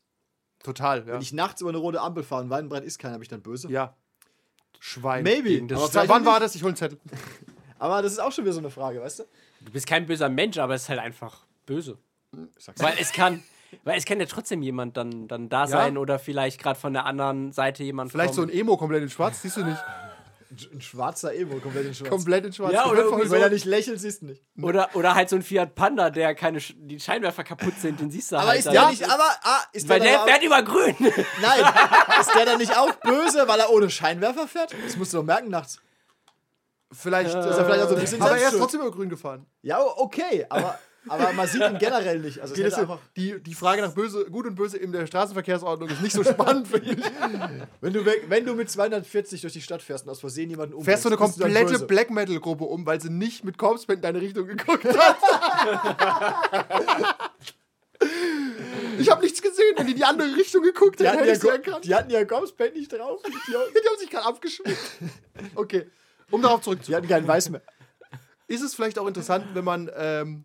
Total, ja. Wenn ich nachts über eine rote Ampel fahre und Weinbrand ist keiner, bin ich dann böse? ja. Schwein. Maybe. Wann war das? Ich hol einen Zettel. aber das ist auch schon wieder so eine Frage, weißt du? Du bist kein böser Mensch, aber es ist halt einfach böse. Weil es kann, weil es kann ja trotzdem jemand dann, dann da sein oder vielleicht gerade von der anderen Seite jemand Vielleicht so kommen. ein Emo komplett in schwarz, siehst du nicht. Ein schwarzer Emo, komplett in schwarz. Komplett in schwarz. Ja, oder irgendwie Wenn er nicht lächelt, siehst du nicht. Oder, oder halt so ein Fiat Panda, der keine Sch die Scheinwerfer kaputt sind, den siehst du Aber halt. ist dann. der nicht, aber, ah, ist weil der, der fährt über grün. [LAUGHS] Nein, ist der dann nicht auch böse, weil er ohne Scheinwerfer fährt? Das musst du doch merken nachts. Vielleicht, ist er vielleicht auch so ein bisschen aber er ist trotzdem über grün gefahren. Ja, okay, aber, aber man sieht ihn generell nicht. Also Die, das, einfach, die, die Frage nach böse, gut und böse in der Straßenverkehrsordnung ist nicht so [LAUGHS] spannend, finde ich. wenn, du, wenn du mit 240 durch die Stadt fährst und aus Versehen jemanden umbringst, Fährst du eine komplette böse. Black Metal Gruppe um, weil sie nicht mit Corpseband in deine Richtung geguckt hat. [LAUGHS] ich habe nichts gesehen, wenn die in die andere Richtung geguckt Die hätten, hätte ja, ich erkannt. Die hatten ja Gomspad nicht drauf. Die, Die haben sich gerade abgeschminkt. Okay, um darauf die zurückzukommen. hatten keinen Weiß mehr. Ist es vielleicht auch interessant, wenn man. Ähm,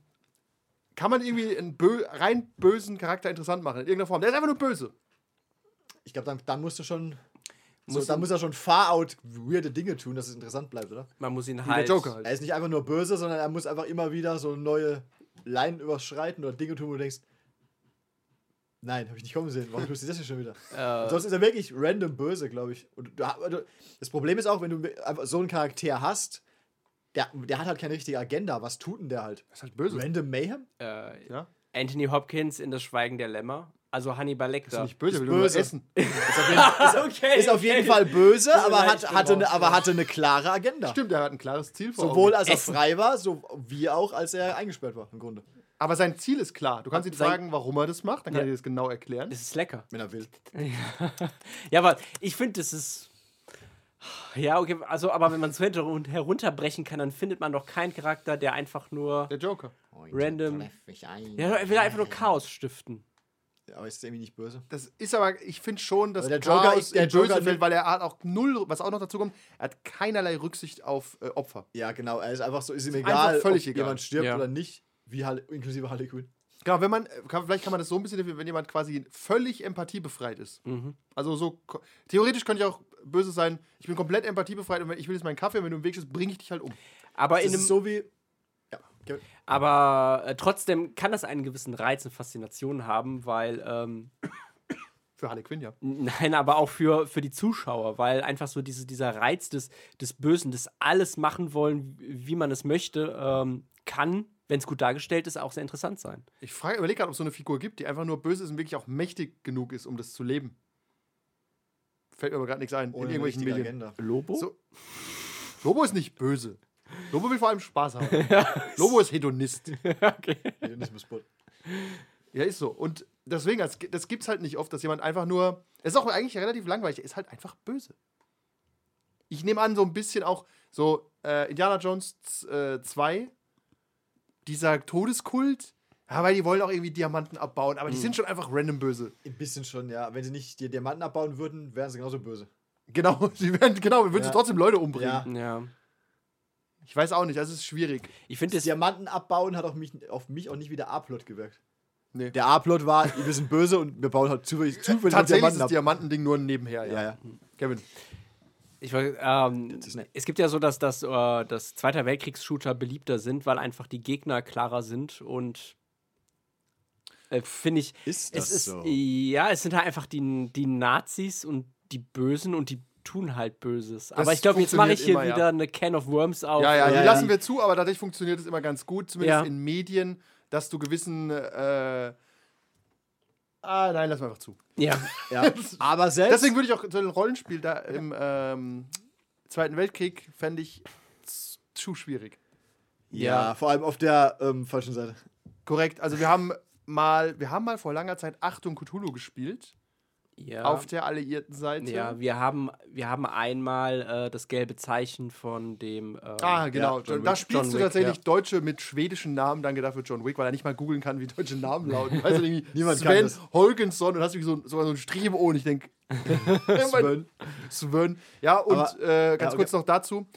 kann man irgendwie einen bö rein bösen Charakter interessant machen, in irgendeiner Form? Der ist einfach nur böse. Ich glaube, dann, dann musst du schon. So, Muss dann muss er schon far out weirde Dinge tun, dass es interessant bleibt, oder? Man muss ihn halt. der Joker halt. Er ist nicht einfach nur böse, sondern er muss einfach immer wieder so neue Leinen überschreiten oder Dinge tun, wo du denkst, nein, habe ich nicht kommen sehen. Warum tust du das hier schon wieder? [LAUGHS] Äh, Sonst ist er wirklich random böse, glaube ich. Und du, du, das Problem ist auch, wenn du einfach so einen Charakter hast, der, der hat halt keine richtige Agenda. Was tut denn der halt? Das ist halt böse. Random Mayhem? Äh, Ja? Anthony Hopkins in Das Schweigen der Lämmer. Also Hannibal Das Lecter. ist nicht böse, Ist will nur böse. essen. [LAUGHS] [LAUGHS] okay, Ist auf jeden Fall böse, aber, hat, hatte, eine, aber hatte eine klare Agenda. Stimmt, er hat ein klares Ziel vor Sowohl als er Essen. frei war, so wie auch als er eingesperrt war, im Grunde. Aber sein Ziel ist klar. Du kannst ihn Sein- fragen, warum er das macht, dann kann Ja. er dir das genau erklären. Es ist lecker. Wenn er will. [LAUGHS] Ja, aber ich finde, das ist. Ja, okay, also, aber wenn man es herunterbrechen kann, dann findet man doch keinen Charakter, der einfach nur. Der Joker. Random. Ja, er will einfach nur Chaos stiften. Ja, aber ist irgendwie nicht böse. Das ist aber, ich finde schon, dass Aber der Joker- Chaos der in Böse Joker fällt, nimmt- weil er hat auch null, was auch noch dazu kommt, er hat keinerlei Rücksicht auf äh, Opfer. Ja, genau. Er ist einfach so, ist ihm egal, völlig ob egal. jemand stirbt Ja. oder nicht, wie Harley, inklusive Harley Quinn. Genau, wenn man, kann, vielleicht kann man das so ein bisschen, wenn jemand quasi völlig empathiebefreit ist. Mhm. Also so, theoretisch könnte ich auch böse sein, ich bin komplett empathiebefreit und wenn ich will jetzt meinen Kaffee, und wenn du im Weg bist, bringe ich dich halt um. Aber, Das in einem, so wie. Ja, aber äh, trotzdem kann das einen gewissen Reiz und Faszination haben, weil. Ähm, [COUGHS] Für Harley Quinn, ja. Nein, aber auch für, für die Zuschauer, weil einfach so diese, dieser Reiz des, des Bösen, des alles machen wollen, wie man es möchte, ähm, kann, wenn es gut dargestellt ist, auch sehr interessant sein. Ich frage, überlege gerade, ob es so eine Figur gibt, die einfach nur böse ist und wirklich auch mächtig genug ist, um das zu leben. Fällt mir aber gerade nichts ein. Ohne in irgendwelchen Medien. Agenda. Lobo? So. Lobo ist nicht böse. Lobo will vor allem Spaß haben. [LAUGHS] Lobo ist Hedonist. [LAUGHS] Hedonismus-Bot. Ja, ist so. Und deswegen, das, das gibt es halt nicht oft, dass jemand einfach nur. Es ist auch eigentlich relativ langweilig, er ist halt einfach böse. Ich nehme an, so ein bisschen auch so äh, Indiana Jones 2, dieser Todeskult. Ja, weil die wollen auch irgendwie Diamanten abbauen, aber die sind schon einfach random böse. Ein bisschen schon, ja. Wenn sie nicht die Diamanten abbauen würden, wären sie genauso böse. Genau, [LAUGHS] sie werden, genau, würden sie Ja. trotzdem Leute umbringen. Ja. Ja. Ich weiß auch nicht, das ist schwierig. Ich finde Das es. Diamanten abbauen hat auf mich, auf mich auch nicht wie der A-Plot gewirkt. Nee. Der A-Plot war, wir sind böse und wir bauen halt zufällig, [LAUGHS] zufällig Tatsächlich ist Diamanten das ab. Diamantending nur nebenher, ja. Ja, ja. Kevin. Ich, wollt- ähm, ist es gibt ja so, dass das, äh, das Zweiter Weltkriegs-Shooter beliebter sind, weil einfach die Gegner klarer sind und äh, finde ich. Ist es das ist, so? Ja, es sind halt einfach die, die Nazis und die Bösen und die tun halt Böses. Aber ich glaube, jetzt mache ich hier immer, wieder ja. eine Can of Worms auf. Ja, ja, die ja. lassen wir zu, aber tatsächlich funktioniert es immer ganz gut, zumindest Ja. in Medien, dass du gewissen. Äh, ah, nein, lass mal einfach zu. ja. [LAUGHS] Ja. Aber [LAUGHS] selbst. Deswegen würde ich auch so ein Rollenspiel da im ähm, Zweiten Weltkrieg fände ich zu schwierig. ja, vor allem auf der ähm, falschen Seite. Korrekt. Also wir haben mal, wir haben mal vor langer Zeit Achtung Cthulhu gespielt ja. auf der alliierten Seite. Ja, wir haben, wir haben einmal äh, das gelbe Zeichen von dem. ähm, Ah, genau. Ja, John da Wick. spielst John du Wick, tatsächlich ja. Deutsche mit schwedischen Namen, dann gedacht wird John Wick, weil er nicht mal googeln kann, wie deutsche Namen lauten. [LAUGHS] Weißt du, irgendwie Niemand kann Sven das. Holgensson und hast du so, sogar so einen Strich im O und ich denke, [LAUGHS] [LAUGHS] Sven. Sven. Ja, und äh, ganz ja, kurz noch dazu,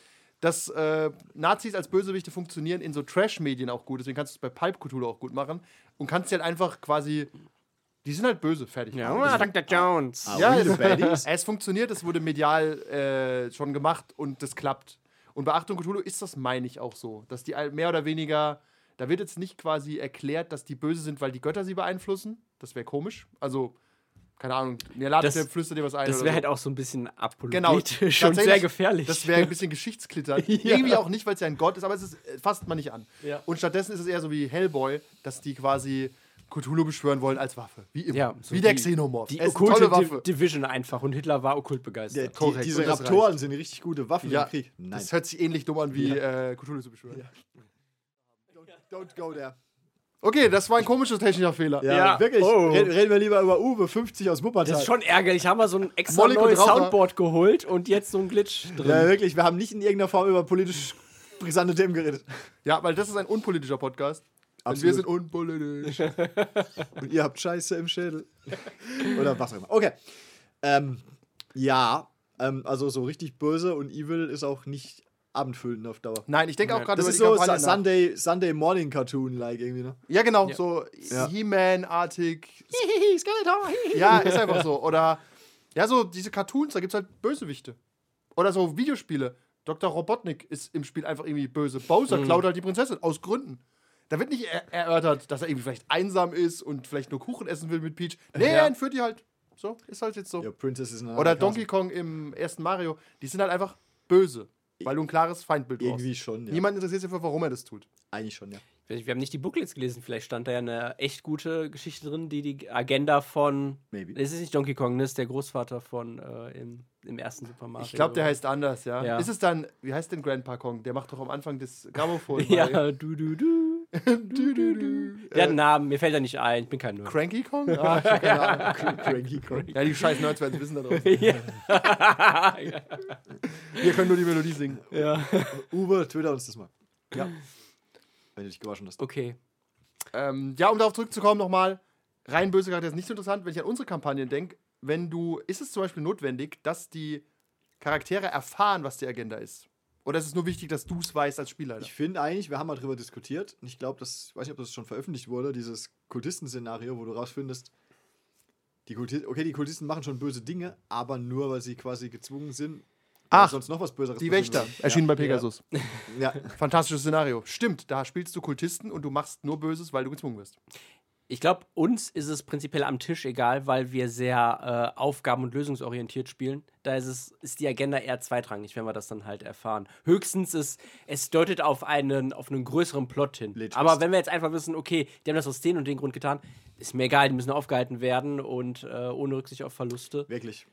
dass äh, Nazis als Bösewichte funktionieren in so Trash-Medien auch gut. Deswegen kannst du es bei Pipe Cthulhu auch gut machen. Und kannst sie halt einfach quasi. Die sind halt böse, fertig. Ja, oh, Dr. Jones. Ah, ja, es, es funktioniert, es wurde medial äh, schon gemacht und das klappt. Und bei Achtung Cthulhu ist das, meine ich, auch so. Dass die mehr oder weniger, da wird jetzt nicht quasi erklärt, dass die böse sind, weil die Götter sie beeinflussen. Das wäre komisch. Also, keine Ahnung, Nerlatis, Das- der flüstert dir was ein. Das wäre so. halt auch so ein bisschen Genau, apolitisch und sehr gefährlich. Das wäre ein bisschen Geschichtsklittern. [LAUGHS] Irgendwie auch nicht, weil es ja ein Gott ist, aber es ist, äh, fasst man nicht an. Ja. Und stattdessen ist es eher so wie Hellboy, dass die quasi Cthulhu beschwören wollen als Waffe. Wie immer. Ja, so wie der die- Xenomorph. die Es okkulte Waffe. Di Division einfach und Hitler war okkult Der, begeistert. die, Korrekt, diese und das Raptoren sind eine richtig gute Waffen Ja, im Krieg. Nein. Das hört sich ähnlich dumm an wie äh, Cthulhu zu beschwören. Don't go there. Okay, das war ein komischer technischer Fehler. Ja, Ja, wirklich. oh. Reden, reden wir lieber über Uwe 50 aus Wuppertal. Das ist schon ärgerlich. Haben wir so ein extra und neues. Soundboard geholt und jetzt so ein Glitch drin. ja, wirklich. Wir haben nicht in irgendeiner Form über politisch brisante Themen geredet. Ja, weil das ist ein unpolitischer Podcast. Und Absolut. wir sind unpolitisch. [LAUGHS] Und ihr habt Scheiße im Schädel. Oder was auch immer. Okay. Ähm, ja, ähm, also so richtig böse und evil ist auch nicht abendfüllend auf Dauer. Nein, ich denke auch gerade Das über ist die so Kampagne Su- nach. Sunday, Sunday Morning Cartoon like irgendwie, ne? Ja, genau, Ja. so Ja. He-Man-artig. Ja, ist einfach so. Oder, ja, so diese Cartoons, da gibt es halt Bösewichte. Oder so Videospiele. Dr. Robotnik ist im Spiel einfach irgendwie böse. Bowser klaut halt die Prinzessin, aus Gründen. Da wird nicht er erörtert, dass er irgendwie vielleicht einsam ist und vielleicht nur Kuchen essen will mit Peach. Nee, Ja. er entführt die halt. So, ist halt jetzt so. Ja, Princess ist Oder Donkey Kong im ersten Mario, die sind halt einfach böse. Weil du ein klares Feindbild brauchst. Irgendwie schon, ja. Niemand interessiert sich dafür, warum er das tut. Eigentlich schon, ja. Wir haben nicht die Booklets gelesen, vielleicht stand da ja eine echt gute Geschichte drin, die die Agenda von. Maybe. Das ist nicht Donkey Kong, das ist der Großvater von äh, im, im ersten Super Mario. Ich glaube, der heißt anders, ja. Ja. Ist es dann, wie heißt denn Grandpa Kong? Der macht doch am Anfang des Grammophon. [LAUGHS] Ja, du, du, du. [LAUGHS] du, du, du. Der hat einen Äh, Namen, mir fällt er nicht ein, ich bin kein Nerd. Cranky Kong? Ah, ich hab keine Ahnung. [LAUGHS] Cranky Kong. Ja, die scheiß Nerds werden es wissen da draußen. [LAUGHS] ja. Wir können nur die Melodie singen. ja. Uwe, twitter uns das mal. Ja. Wenn du dich gewaschen hast. Okay. Ähm, ja, um darauf zurückzukommen nochmal, rein böse Charakter ist nicht so interessant, wenn ich an unsere Kampagnen denke, wenn du, ist es zum Beispiel notwendig, dass die Charaktere erfahren, was die Agenda ist? Oder ist es nur wichtig, dass du es weißt als Spielleiter? Ich finde eigentlich, wir haben mal drüber diskutiert. Und ich glaube, das, ich weiß nicht, ob das schon veröffentlicht wurde, dieses Kultisten-Szenario, wo du rausfindest, die Kultisten, okay, die Kultisten machen schon böse Dinge, aber nur, weil sie quasi gezwungen sind. Ach, sonst noch was Böseres die Wächter, erschienen bei Pegasus. Ja. [LAUGHS] Fantastisches Szenario. Stimmt, da spielst du Kultisten und du machst nur Böses, weil du gezwungen wirst. Ich glaube, uns ist es prinzipiell am Tisch egal, weil wir sehr äh, aufgaben- und lösungsorientiert spielen. Da ist, es, ist die Agenda eher zweitrangig, wenn wir das dann halt erfahren. Höchstens ist, es deutet auf einen, auf einen größeren Plot hin. Plot-Twist. Aber wenn wir jetzt einfach wissen, okay, die haben das aus den und den Grund getan, ist mir egal, die müssen aufgehalten werden und äh, ohne Rücksicht auf Verluste. Wirklich.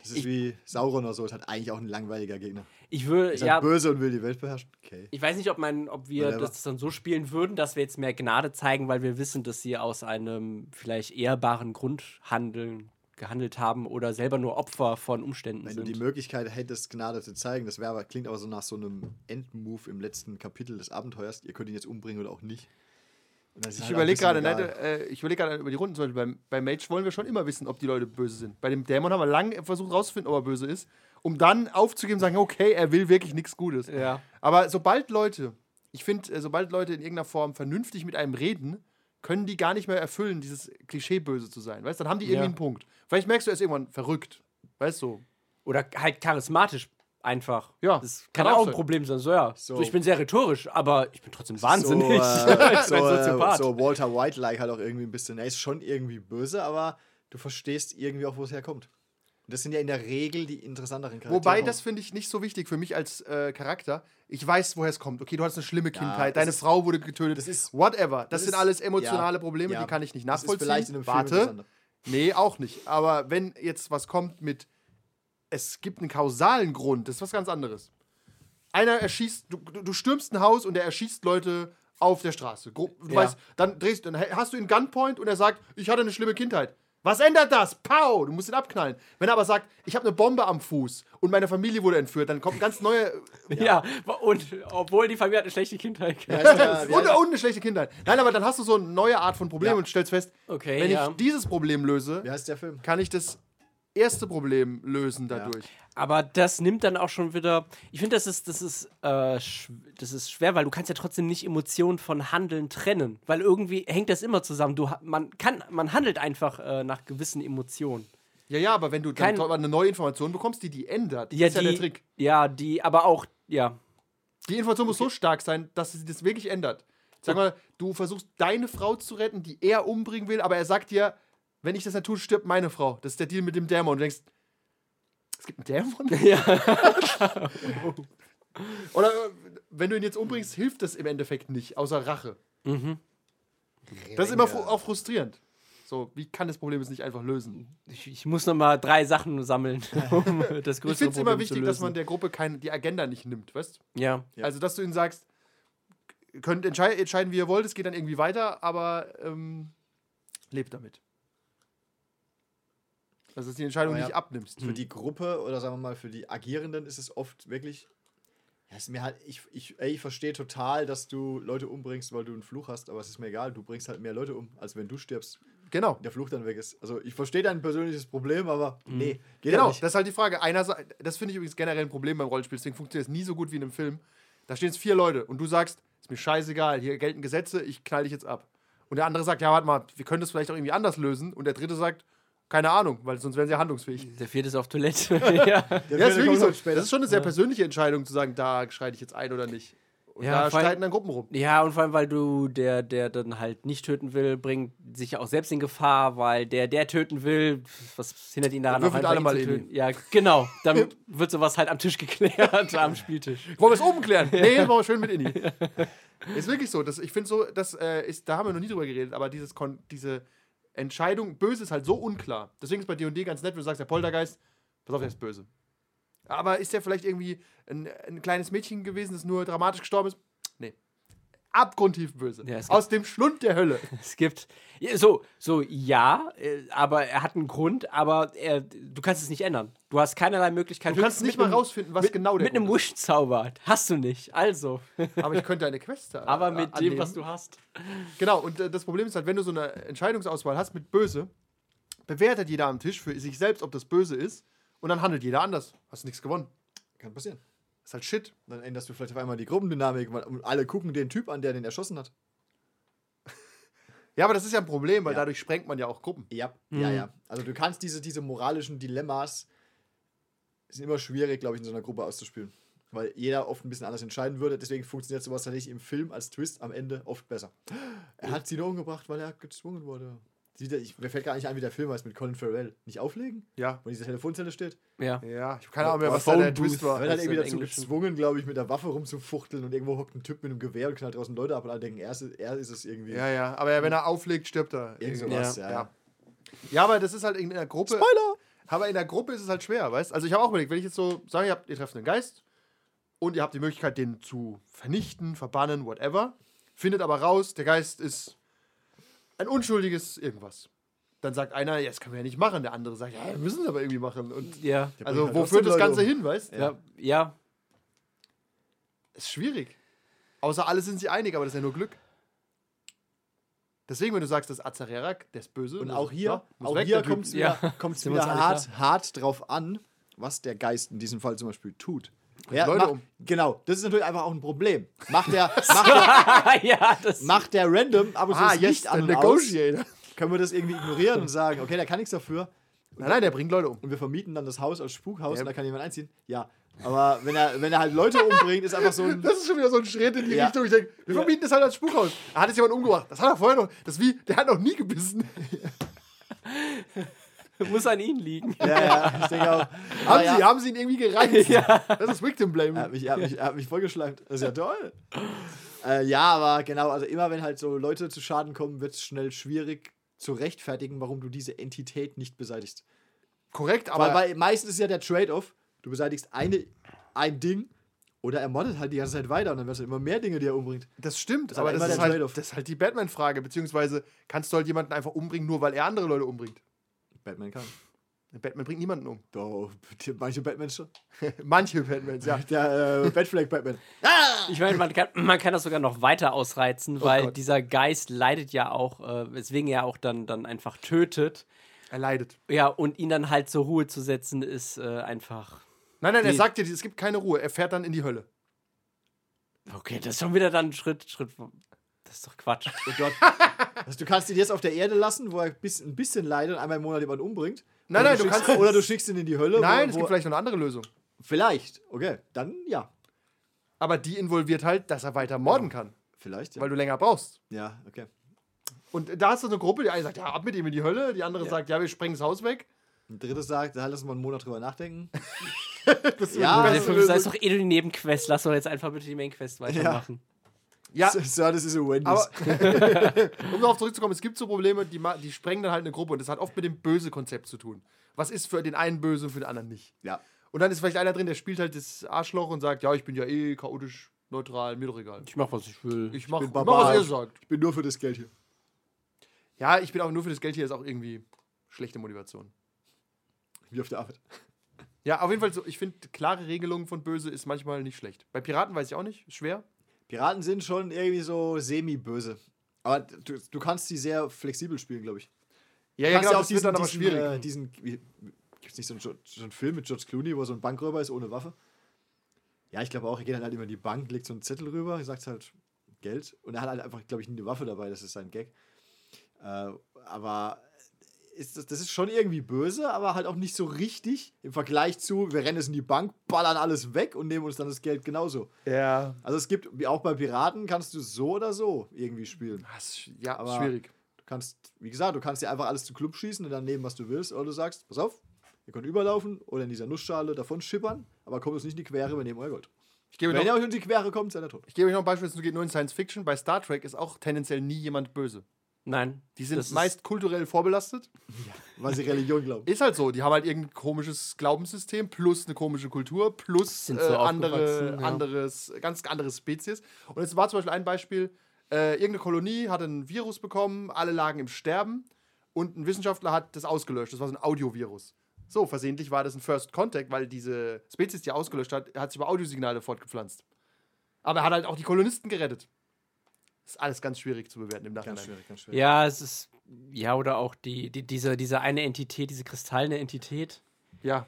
Das ist Ich- wie Sauron oder so, ist halt eigentlich auch ein langweiliger Gegner. Ich würde, Ist ja, halt böse und will die Welt beherrschen. Okay. ich weiß nicht, ob, mein, ob wir Whatever. das dann so spielen würden, dass wir jetzt mehr Gnade zeigen, weil wir wissen, dass sie aus einem vielleicht ehrbaren Grund handeln, gehandelt haben oder selber nur Opfer von Umständen Wenn sind. du die Möglichkeit hättest, Gnade zu zeigen, das wäre aber, klingt aber so nach so einem Endmove im letzten Kapitel des Abenteuers. Ihr könnt ihn jetzt umbringen oder auch nicht. Ich halt überlege gerade, ne, äh, ich überlege gerade über die Runden zum Beispiel. Beim, bei Mage wollen wir schon immer wissen, ob die Leute böse sind. Bei dem Dämon haben wir lange versucht rauszufinden, ob er böse ist, um dann aufzugeben und sagen, okay, er will wirklich nichts Gutes. Ja. Aber sobald Leute, ich finde, äh, sobald Leute in irgendeiner Form vernünftig mit einem reden, können die gar nicht mehr erfüllen, dieses Klischee böse zu sein. Weißt du, dann haben die irgendwie Ja. einen Punkt. Vielleicht merkst du, er ist irgendwann verrückt. Weißt du? Oder halt charismatisch einfach. Ja, Das kann kann, auch auch ein. Problem sein. So, ja. So. So. ich bin sehr rhetorisch, aber ich bin trotzdem wahnsinnig. [LAUGHS] So, äh, so, äh, Soziopath. so Walter White-like halt auch irgendwie ein bisschen. Er ist schon irgendwie böse, aber du verstehst irgendwie auch, wo es herkommt. Und das sind ja in der Regel die interessanteren Charaktere. Wobei, das finde ich nicht so wichtig für mich als äh, Charakter. Ich weiß, woher es kommt. Okay, du hast eine schlimme Kindheit, das deine ist- Frau wurde getötet. das ist- whatever. Das, das sind ist- alles emotionale ja, Probleme, ja. die kann ich nicht Das ist nachvollziehen. vielleicht in einem Film Warte. Nee, auch nicht. Aber wenn jetzt was kommt mit, es gibt einen kausalen Grund, das ist was ganz anderes. Einer erschießt, du, du du stürmst ein Haus und der erschießt Leute auf der Straße. Du Ja. weißt, dann drehst dann hast du ihn Gunpoint und er sagt, ich hatte eine schlimme Kindheit. Was ändert das? Pow! Du musst ihn abknallen. Wenn er aber sagt, ich habe eine Bombe am Fuß und meine Familie wurde entführt, dann kommt ganz neuer [LAUGHS] ja. und obwohl die Familie hat eine schlechte Kindheit. Ja, ja- [LAUGHS] und, und eine schlechte Kindheit. Nein, aber dann hast du so eine neue Art von Problem Ja. und stellst fest, Okay, wenn ja. ich dieses Problem löse, Wie heißt der Film? kann ich das erste Problem lösen dadurch. Aber das nimmt dann auch schon wieder. Ich finde, das ist, das, ist, äh, das ist schwer, weil du kannst ja trotzdem nicht Emotionen von Handeln trennen. Weil irgendwie hängt das immer zusammen. Du, man, kann, man handelt einfach äh, nach gewissen Emotionen. Ja, ja, aber wenn du dann Kein- eine neue Information bekommst, die die ändert, Ja, ist ja die, der Trick. Ja, die, aber auch, ja. Die Information muss so stark sein, dass sie das wirklich ändert. Sag mal, du versuchst deine Frau zu retten, die er umbringen will, aber er sagt dir, wenn ich das nicht tue, stirbt meine Frau. Das ist der Deal mit dem Dämon. Und du denkst, es gibt einen Dämon? [LAUGHS] Ja. [LAUGHS] Oder wenn du ihn jetzt umbringst, hilft das im Endeffekt nicht, außer Rache. Das ist immer fru auch frustrierend. So, wie kann das Problem jetzt nicht einfach lösen? Ich, ich muss noch mal drei Sachen sammeln, [LAUGHS] um das größere Ich finde es immer Problem wichtig, dass man der Gruppe keine, die Agenda nicht nimmt, weißt Ja. Ja. Also, dass du ihnen sagst, könnt entschei entscheiden, wie ihr wollt, es geht dann irgendwie weiter, aber ähm, lebt damit. Also, dass du die Entscheidung ja. nicht abnimmst. Für die Gruppe oder sagen wir mal für die Agierenden ist es oft wirklich. Ja, ist mir halt, ich, ich, ey, ich verstehe total, dass du Leute umbringst, weil du einen Fluch hast, aber es ist mir egal, du bringst halt mehr Leute um, als wenn du stirbst, Genau. der Fluch dann weg ist. Also ich verstehe dein persönliches Problem, aber nee, geht Genau, nicht. das ist halt die Frage. Einer, sa- das finde ich übrigens generell ein Problem beim Rollenspiel, deswegen funktioniert es nie so gut wie in einem Film. Da stehen jetzt vier Leute und du sagst, ist mir scheißegal, hier gelten Gesetze, ich knall dich jetzt ab. Und der andere sagt, ja, warte mal, wir können das vielleicht auch irgendwie anders lösen. Und der dritte sagt, keine Ahnung, weil sonst wären sie ja handlungsfähig. Der vierte ist auf Toilette. [LAUGHS] ja. Der Ja, ist wirklich so. halt später. Das ist schon eine sehr persönliche Entscheidung, zu sagen, da schreie ich jetzt ein oder nicht. Und Ja, da streiten dann Gruppen rum. Ja, und vor allem, weil du, der, der dann halt nicht töten will, bringt sich ja auch selbst in Gefahr, weil der, der töten will, was hindert ihn daran, Würfelt einfach alle ihn mal töten? Ja, genau. Dann [LAUGHS] wird sowas halt am Tisch geklärt, am Spieltisch. Wollen wir es oben klären? [LAUGHS] Nee, machen wir schön mit Inni. Ist wirklich so. Das, ich finde so, das äh, ist, da haben wir noch nie drüber geredet, aber dieses Kon diese Entscheidung, böse ist halt so unklar. Deswegen ist bei D&D ganz nett, wenn du sagst, der Poltergeist, pass auf, der ist böse. Aber ist der vielleicht irgendwie ein, ein kleines Mädchen gewesen, das nur dramatisch gestorben ist? Abgrundtief böse. Ja, Aus dem Schlund der Hölle. [LAUGHS] Es gibt. So, so, ja, äh, aber er hat einen Grund, aber er, du kannst es nicht ändern. Du hast keinerlei Möglichkeit. Du kannst nicht mal einem- rausfinden, was mit, genau der Mit einem. Wish-Zauber. Hast du nicht. Also. [LAUGHS] Aber ich könnte eine Quest da- aber mit annehmen. dem, was du hast. Genau, und äh, das Problem ist halt, wenn du so eine Entscheidungsauswahl hast mit böse, bewertet jeder am Tisch für sich selbst, ob das böse ist, und dann handelt jeder anders. Hast nichts gewonnen. Kann passieren. Ist halt Shit. Dann änderst du vielleicht auf einmal die Gruppendynamik und alle gucken den Typ an, der den erschossen hat. [LAUGHS] Ja, aber das ist ja ein Problem, weil Ja. dadurch sprengt man ja auch Gruppen. Ja, ja, ja. Also du kannst diese, diese moralischen Dilemmas sind immer schwierig, glaube ich, in so einer Gruppe auszuspielen. Weil jeder oft ein bisschen anders entscheiden würde. Deswegen funktioniert sowas tatsächlich im Film als Twist am Ende oft besser. Er hat sie nur umgebracht, weil er gezwungen wurde. Ich, mir fällt gar nicht ein, wie der Film heißt mit Colin Farrell. Nicht auflegen? Ja. Wo in dieser Telefonzelle steht. Ja. Ja, ich habe keine Ahnung mehr, was da der Twist war. Er wird halt Das irgendwie dazu Englischen. gezwungen, glaube ich, mit der Waffe rumzufuchteln und irgendwo hockt ein Typ mit einem Gewehr und knallt draußen Leute ab und alle denken, er ist, er ist es irgendwie. Ja, ja, aber wenn er auflegt, stirbt er. Irgend Irgendwie. sowas, Ja. ja. Ja. Ja, aber das ist halt in der Gruppe. Spoiler! Aber in der Gruppe ist es halt schwer, weißt Also ich habe auch überlegt, wenn ich jetzt so sage, ihr, habt, ihr trefft einen Geist und ihr habt die Möglichkeit, den zu vernichten, verbannen, whatever, findet aber raus, der Geist ist ein unschuldiges irgendwas. Dann sagt einer, ja, das können wir ja nicht machen. Der andere sagt, ja, wir müssen es aber irgendwie machen. Und Ja. also, halt wo führt das Ganze um. hin, weißt Ja. Ja. Ist schwierig. Außer alle sind sich einig, aber das ist ja nur Glück. Deswegen, wenn du sagst, das Azarerak, der ist böse. Und auch hier, ja, auch weg, hier kommt es Ja. wieder, hart, hart drauf an, was der Geist in diesem Fall zum Beispiel tut. Ja, Leute mach- um. Genau, das ist natürlich einfach auch ein Problem. Macht der, [LAUGHS] macht der, [LAUGHS] ja, das. macht der random, aber so Ah, das Licht an und aus, Negotiator. können wir das irgendwie ignorieren und sagen, okay, der kann nichts dafür Nein, nein, der bringt Leute um. und wir vermieten dann das Haus als Spukhaus Ja. und da kann jemand einziehen. Ja, aber wenn er, wenn er halt Leute umbringt, ist einfach so ein... [LAUGHS] Das ist schon wieder so ein Schritt in die Ja. Richtung. Ich denke, wir verbieten das halt als Spukhaus. Er hat jetzt jemand umgebracht. Das hat er vorher noch. Das wie, der hat noch nie gebissen. [LAUGHS] muss an ihn liegen. Ja, ja, ich denke auch. [LAUGHS] haben, ja, sie, haben sie ihn irgendwie gereizt? [LAUGHS] Das ist Victim Blame. Er hat mich, er hat mich, er hat mich vollgeschleimt. Das ist ja toll. Äh, ja, aber genau, also immer wenn halt so Leute zu Schaden kommen, wird es schnell schwierig zu rechtfertigen, warum du diese Entität nicht beseitigst. Korrekt, aber weil, weil meistens ist ja der Trade-off, du beseitigst eine, ein Ding oder er moddet halt die ganze Zeit weiter und dann wird es immer mehr Dinge, die er umbringt. das stimmt. ist aber aber das immer ist, der halt, Trade-off. das ist halt die Batman-Frage. Beziehungsweise kannst du halt jemanden einfach umbringen, nur weil er andere Leute umbringt. Batman kann. Batman bringt niemanden um. Doch, manche Batmans schon. Manche Batmans, ja. Der äh, Batflag Batman. [LAUGHS] Ich meine, man kann, man kann das sogar noch weiter ausreizen, weil Gott. dieser Geist leidet ja auch, äh, weswegen er auch dann, dann einfach tötet. Er leidet. Ja, und ihn dann halt zur Ruhe zu setzen, ist äh, einfach. Nein, nein, er sagt dir, es gibt keine Ruhe. Er fährt dann in die Hölle. Okay, das ist schon wieder dann Schritt, Schritt. Das ist doch Quatsch. [LAUGHS] Oh Gott. Also, du kannst ihn jetzt auf der Erde lassen, wo er bis, ein bisschen leidet und einmal im Monat jemanden umbringt. Nein, Oder nein, du schickst, kannst- Oder du schickst ihn in die Hölle. Nein, wo, es gibt vielleicht noch eine andere Lösung. Vielleicht. Okay, dann ja. Aber die involviert halt, dass er weiter morden kann. Vielleicht, ja. Weil du länger brauchst. ja, okay. Und da hast du eine Gruppe, die eine sagt, ja, ab mit ihm in die Hölle. Die andere sagt, ja, wir sprengen das Haus weg. Ein drittes sagt, da lass uns mal einen Monat drüber nachdenken. [LAUGHS] Das Ja, sei Lösung. doch eh nur die Nebenquest. Lass doch jetzt einfach bitte die Mainquest weitermachen. Ja, [LAUGHS] Sir, das ist ein Wendy's. aber [LAUGHS] um darauf zurückzukommen, es gibt so Probleme, die, die sprengen dann halt eine Gruppe und das hat oft mit dem Böse-Konzept zu tun. Was ist für den einen böse und für den anderen nicht? ja. Und dann ist vielleicht einer drin, der spielt halt das Arschloch und sagt, ja, ich bin ja eh chaotisch, neutral, mir doch egal. Ich mach, was ich will. Ich mach, bin ich mach was ihr sagt. Ich bin nur für das Geld hier. Ja, ich bin auch nur für das Geld hier, ist auch irgendwie schlechte Motivation. Wie auf der Arbeit. Ja, auf jeden Fall so, ich finde, klare Regelungen von böse ist manchmal nicht schlecht. Bei Piraten weiß ich auch nicht, ist schwer. Piraten sind schon irgendwie so semi-böse. Aber du, du kannst die sehr flexibel spielen, glaube ich. Ja, ja, genau, ja auch das wird diesen, dann aber diesen, schwierig. Äh, diesen Gibt es nicht so einen, so einen Film mit George Clooney, wo so ein Bankräuber ist ohne Waffe? Ja, ich glaube auch, er geht dann halt immer in die Bank, legt so einen Zettel rüber, sagt halt Geld und er hat halt einfach, glaube ich, nie eine Waffe dabei, das ist sein Gag. Äh, aber ist das, das ist schon irgendwie böse, aber halt auch nicht so richtig im Vergleich zu, wir rennen jetzt in die Bank, ballern alles weg und nehmen uns dann das Geld genauso. Ja. Also es gibt, wie auch bei Piraten, kannst du so oder so irgendwie spielen. Ja, Aber- schwierig. Du kannst, wie gesagt, du kannst dir einfach alles zu Club schießen und dann nehmen, was du willst. Oder du sagst, pass auf, ihr könnt überlaufen oder in dieser Nussschale davon schippern, aber kommt uns nicht in die Quere, wir nehmen euer Gold. Ich gebe, Wenn euch ihr noch, euch in die Quere kommt, seid ihr tot. ich gebe euch noch ein Beispiel, es geht nur in Science Fiction. Bei Star Trek ist auch tendenziell nie jemand böse. Nein. Die sind meist kulturell vorbelastet. Weil sie Religion glauben. Ist halt so. Die haben halt irgendein komisches Glaubenssystem plus eine komische Kultur plus äh, so andere, aufgewachsen, ja. anderes, ganz andere Spezies. Und jetzt war zum Beispiel ein Beispiel: äh, irgendeine Kolonie hat ein Virus bekommen, alle lagen im Sterben und ein Wissenschaftler hat das ausgelöscht. Das war so ein Audiovirus. So, versehentlich war das ein First Contact, weil diese Spezies, die er ausgelöscht hat, hat sich über Audiosignale fortgepflanzt. Aber er hat halt auch die Kolonisten gerettet. Ist alles ganz schwierig zu bewerten im Nachhinein. Ganz schwierig, ganz schwierig. Ja, es ist. Ja, oder auch die, die, diese, diese eine Entität, diese kristallene Entität, Ja,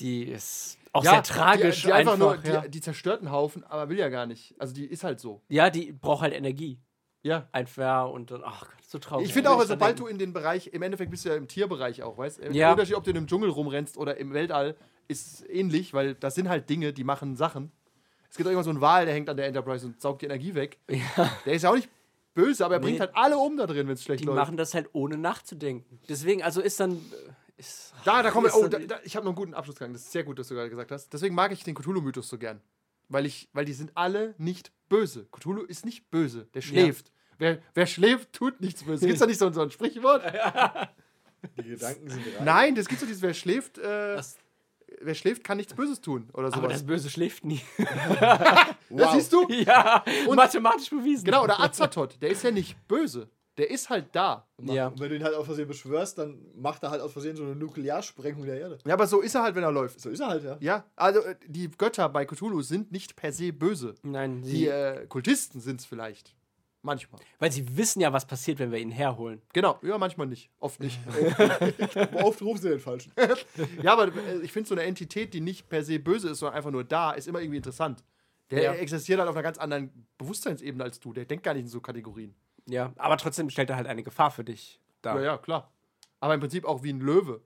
die ist auch ja sehr tragisch. Die, die einfach, nur, ja. die, die zerstört einen Haufen, aber will ja gar nicht. Also die ist halt so. ja, die braucht halt Energie. Ja. Einfach und dann, ach Gott, so traurig. Ich finde auch, Wenn sobald du in den Bereich, im Endeffekt bist du ja im Tierbereich auch, weißt du? Ja. Der Unterschied, ob du in einem Dschungel rumrennst oder im Weltall, ist ähnlich, weil das sind halt Dinge, die machen Sachen. Es gibt auch immer so einen Wal, der hängt an der Enterprise und saugt die Energie weg. [LAUGHS] Ja, Der ist ja auch nicht böse, aber er Nee. bringt halt alle um da drin, wenn es schlecht die läuft. machen das halt ohne nachzudenken. Deswegen, also ist dann. äh, Ist, da, da kommen wir. Oh, da, da, ich habe noch einen guten Abschlussgang. Das ist sehr gut, dass du gerade gesagt hast. Deswegen mag ich den Cthulhu-Mythos so gern. Weil, ich, weil die sind alle nicht böse. Cthulhu ist nicht böse. Der schläft. Wer, wer schläft, tut nichts Böses. Gibt es da nicht so, so ein Sprichwort? Die Gedanken sind rein. Nein, das gibt so dieses, wer schläft, äh, Das- wer schläft, kann nichts Böses tun. Oder aber sowas. das Böse schläft nie. [LAUGHS] Das siehst du? ja, mathematisch bewiesen. Genau, oder Azathoth, der ist ja nicht böse. Der ist halt da. Ja. Und wenn du ihn halt aus Versehen beschwörst, dann macht er halt aus Versehen so eine Nuklearsprengung der Erde. Ja, aber so ist er halt, wenn er läuft. So ist er halt, ja. Ja, also äh, die Götter bei Cthulhu sind nicht per se böse. Nein, sie, Die äh, Kultisten sind es vielleicht. Manchmal. weil sie wissen ja, was passiert, wenn wir ihn herholen. Genau, ja, manchmal nicht. Oft nicht. [LAUGHS] Aber oft rufen sie den Falschen. [LAUGHS] ja, aber äh, ich finde so eine Entität, die nicht per se böse ist, sondern einfach nur da, ist immer irgendwie interessant. Der Ja. existiert halt auf einer ganz anderen Bewusstseinsebene als du. Der denkt gar nicht in so Kategorien. Ja, aber trotzdem stellt er halt eine Gefahr für dich dar. Ja, ja, klar. Aber im Prinzip auch wie ein Löwe.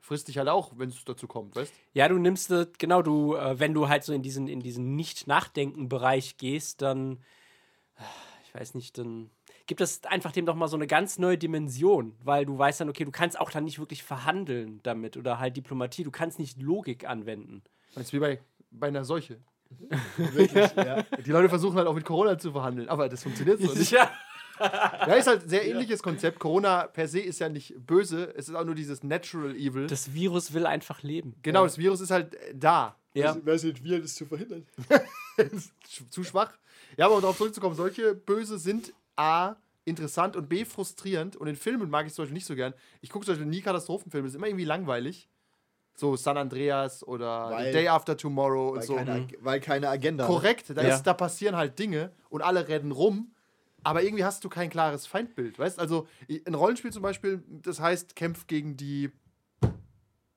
Frisst dich halt auch, wenn es dazu kommt, weißt Ja, du nimmst, äh, genau, du, äh, wenn du halt so in diesen, in diesen Nicht-Nachdenken-Bereich gehst, dann, ich weiß nicht, dann gibt es einfach dem doch mal so eine ganz neue Dimension, weil du weißt dann, okay, du kannst auch dann nicht wirklich verhandeln damit oder halt Diplomatie, du kannst nicht Logik anwenden. Das ist wie bei, bei einer Seuche. [LAUGHS] Wirklich, ja. Die Leute versuchen halt auch mit Corona zu verhandeln, aber das funktioniert so nicht. [LAUGHS] Ja. Ja, ist halt ein sehr ähnliches Konzept. Corona per se ist ja nicht böse, es ist auch nur dieses Natural Evil. Das Virus will einfach leben. genau, das Virus ist halt da. Ja. Wer sind wir, das zu verhindern? [LAUGHS] Zu schwach. Ja, aber um darauf zurückzukommen, solche Böse sind A, interessant und B, frustrierend. Und in Filmen mag ich zum Beispiel nicht so gern. Ich gucke zum Beispiel nie Katastrophenfilme, das ist immer irgendwie langweilig. So San Andreas oder Weil- The Day After Tomorrow und Weil, so. keine, Ag- weil keine Agenda. Korrekt, da, Ja. ist, da passieren halt Dinge und alle rennen rum, aber irgendwie hast du kein klares Feindbild, weißt? Also ein Rollenspiel zum Beispiel, das heißt, kämpf gegen die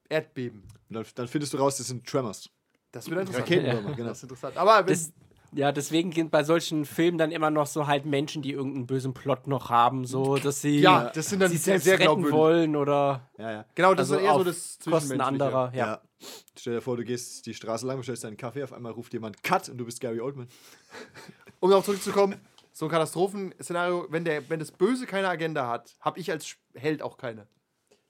Erdbeben. Dann findest du raus, das sind Tremors. Das wird interessant. Raketenwürmer, [LAUGHS] genau. Das ist interessant. Aber wenn, Das, ja, deswegen sind bei solchen Filmen dann immer noch so halt Menschen, die irgendeinen bösen Plot noch haben, so dass sie Ja, das sind dann sie sehr- selbst sehr retten wollen oder Ja, ja. genau, das also ist eher so auf das Kosten Zwischenmenschliche. anderer. Ja. Ja. Stell dir vor, du gehst die Straße lang, bestellst deinen Kaffee, auf einmal ruft jemand Cut und du bist Gary Oldman. [LAUGHS] Um darauf zurückzukommen, so ein Katastrophenszenario, wenn, der, wenn das Böse keine Agenda hat, habe ich als Held auch keine.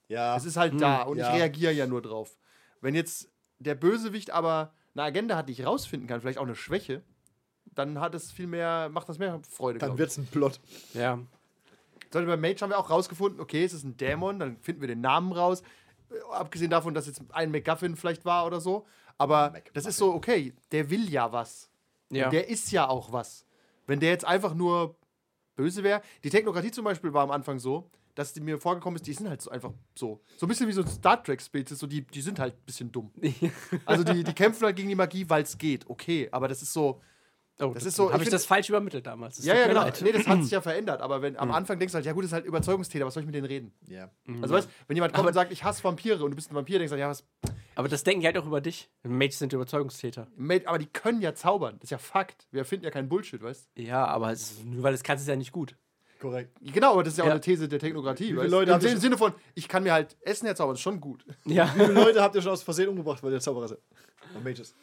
Ja. Es ist halt da und ja. ich reagiere ja nur drauf. Wenn jetzt der Bösewicht aber eine Agenda hat, die ich rausfinden kann, vielleicht auch eine Schwäche, dann hat es viel mehr, macht das mehr Freude. dann glaub wird's ein Plot. ja. Beispiel bei Mage haben wir auch rausgefunden, okay, es ist ein Dämon, dann finden wir den Namen raus. Äh, Abgesehen davon, dass jetzt ein MacGuffin vielleicht war oder so. Aber das ist so, okay, der will ja was. Ja. Und der ist ja auch was. Wenn der jetzt einfach nur böse wäre. Die Technokratie zum Beispiel war am Anfang so, dass die mir vorgekommen ist, die sind halt so einfach so. So ein bisschen wie so ein Star Trek-Spezies, so die, die sind halt ein bisschen dumm. [LAUGHS] Also die, die kämpfen halt gegen die Magie, weil es geht. Okay, aber das ist so. Oh, Das ist so- Habe ich ich das falsch übermittelt damals? Es Ja, ja, genau. leid. Nee, das hat sich ja [LAUGHS] verändert. Aber wenn am Anfang denkst du halt, ja gut, das ist halt Überzeugungstäter, was soll ich mit denen reden? Ja. Also weißt wenn jemand kommt und sagt, ich hasse Vampire und du bist ein Vampir, denkst du, ja, was. Aber das denken die halt auch über dich. Mages sind Überzeugungstäter. Mate, Aber die können ja zaubern. Das ist ja Fakt. Wir erfinden ja keinen Bullshit, weißt Ja, aber es nur weil es kannst, ist ja nicht gut. korrekt. Genau, aber das ist ja auch Ja. eine These der Technokratie. viele weißt? Leute Im Sinne von, ich kann mir halt Essen herzaubern, das ist schon gut. Ja. Wie viele Leute habt ihr schon aus Versehen umgebracht, weil ihr Zauberer seid? [LAUGHS] Und Mages.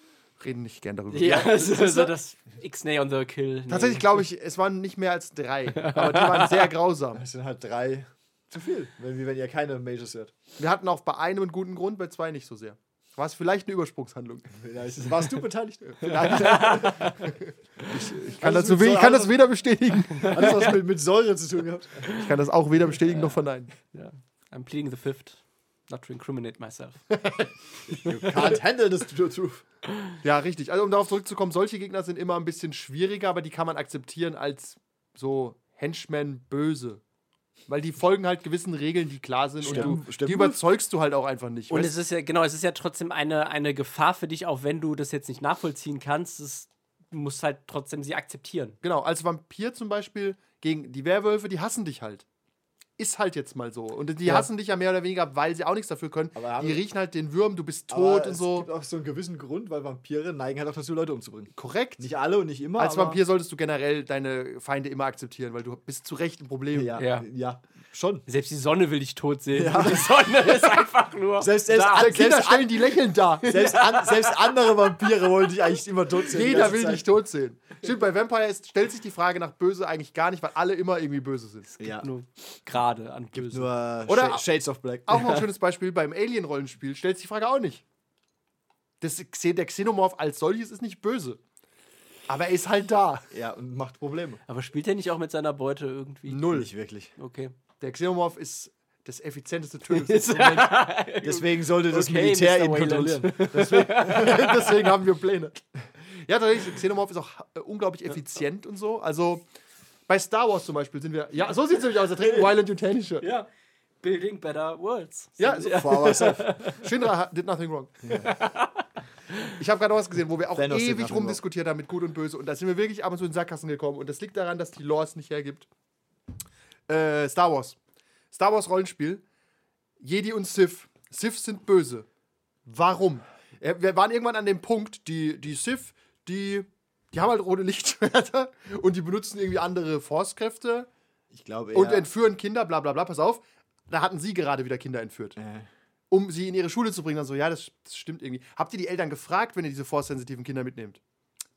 Reden nicht gern darüber. Ja, also, so das X-Nay on the Kill. Tatsächlich glaube ich, es waren nicht mehr als drei, aber die waren sehr grausam. Es sind halt drei zu viel, wenn, wenn ihr keine Mages seid. Wir hatten auch bei einem einen guten Grund, bei zwei nicht so sehr. War es vielleicht eine Übersprungshandlung? Vielleicht Warst du beteiligt? Ich kann, Alles dazu, ich kann das weder bestätigen. Alles was mit, mit Säure zu tun gehabt. Ich kann das auch weder bestätigen noch verneinen. I'm pleading the fifth. Not to incriminate myself. [LAUGHS] Can't handle this tr- truth. Ja, richtig. Also um darauf zurückzukommen, solche Gegner sind immer ein bisschen schwieriger, aber die kann man akzeptieren als so Henchmen böse. Weil die folgen halt gewissen Regeln, die klar sind und Stimmt, du, stimmt. die überzeugst du halt auch einfach nicht. Und weißt? es ist ja, genau, es ist ja trotzdem eine, eine Gefahr für dich, auch wenn du das jetzt nicht nachvollziehen kannst. Es, du musst halt trotzdem sie akzeptieren. Genau, als Vampir zum Beispiel gegen die Werwölfe, die hassen dich halt. Ist halt jetzt mal so. Und die Ja. hassen dich ja mehr oder weniger, weil sie auch nichts dafür können. Aber die riechen halt den Würm, du bist Aber tot und Es so. gibt auch so einen gewissen Grund, weil Vampire neigen halt auch dazu, Leute umzubringen. Korrekt. Nicht alle und nicht immer. Als aber Vampir solltest du generell deine Feinde immer akzeptieren, weil du bist zu Recht ein Problem. Ja, Ja. ja. Schon. Selbst die Sonne will dich tot sehen. Ja. [LAUGHS] Die Sonne ist einfach nur. Selbst, selbst, da. an, Kinder stellen die lächelnd da. [LAUGHS] selbst, an, selbst andere Vampire wollen dich eigentlich immer tot sehen. Jeder will Zeit. dich tot sehen. Stimmt, bei Vampire ist, stellt sich die Frage nach böse eigentlich gar nicht, weil alle immer irgendwie böse sind. Ja. nur gerade an Böse. Nur Oder- Sh Shades of Black. Auch noch ein [LAUGHS] schönes Beispiel beim Alien-Rollenspiel stellt sich die Frage auch nicht. Das, der Xenomorph als solches ist nicht böse. Aber er ist halt da. Ja, und macht Probleme. Aber spielt er nicht auch mit seiner Beute irgendwie? Null. Nicht wirklich. Okay. Der Xenomorph ist das effizienteste Tötungsinstrument. [LAUGHS] [LAUGHS] Deswegen sollte das Okay, Militär ihn kontrollieren. [LAUGHS] Deswegen haben wir Pläne. Ja, tatsächlich, Xenomorph ist auch äh, unglaublich effizient und so. Also bei Star Wars zum Beispiel sind wir. Ja, so sieht es nämlich aus. Da trinken Violent Utani Shirt. Ja. Building better worlds. Ja, so, For ourselves. Shinra did nothing wrong. Ich habe gerade noch was gesehen, wo wir auch Thanos ewig rumdiskutiert haben mit Gut und Böse. Und da sind wir wirklich ab und zu in den Sackgassen gekommen. Und das liegt daran, dass die Lore es nicht hergibt. Äh, Star Wars. Star Wars Rollenspiel. Jedi und Sith. Sith sind böse. Warum? Äh, Wir waren irgendwann an dem Punkt, die, die Sith, die, die haben halt rote Lichtschwerter [LAUGHS] und die benutzen irgendwie andere Force-Kräfte Ich glaube, und eher- entführen Kinder, bla bla bla. Pass auf, da hatten sie gerade wieder Kinder entführt Äh, um sie in ihre Schule zu bringen. Dann so, ja, das, das stimmt irgendwie. Habt ihr die Eltern gefragt, wenn ihr diese force-sensitiven Kinder mitnehmt?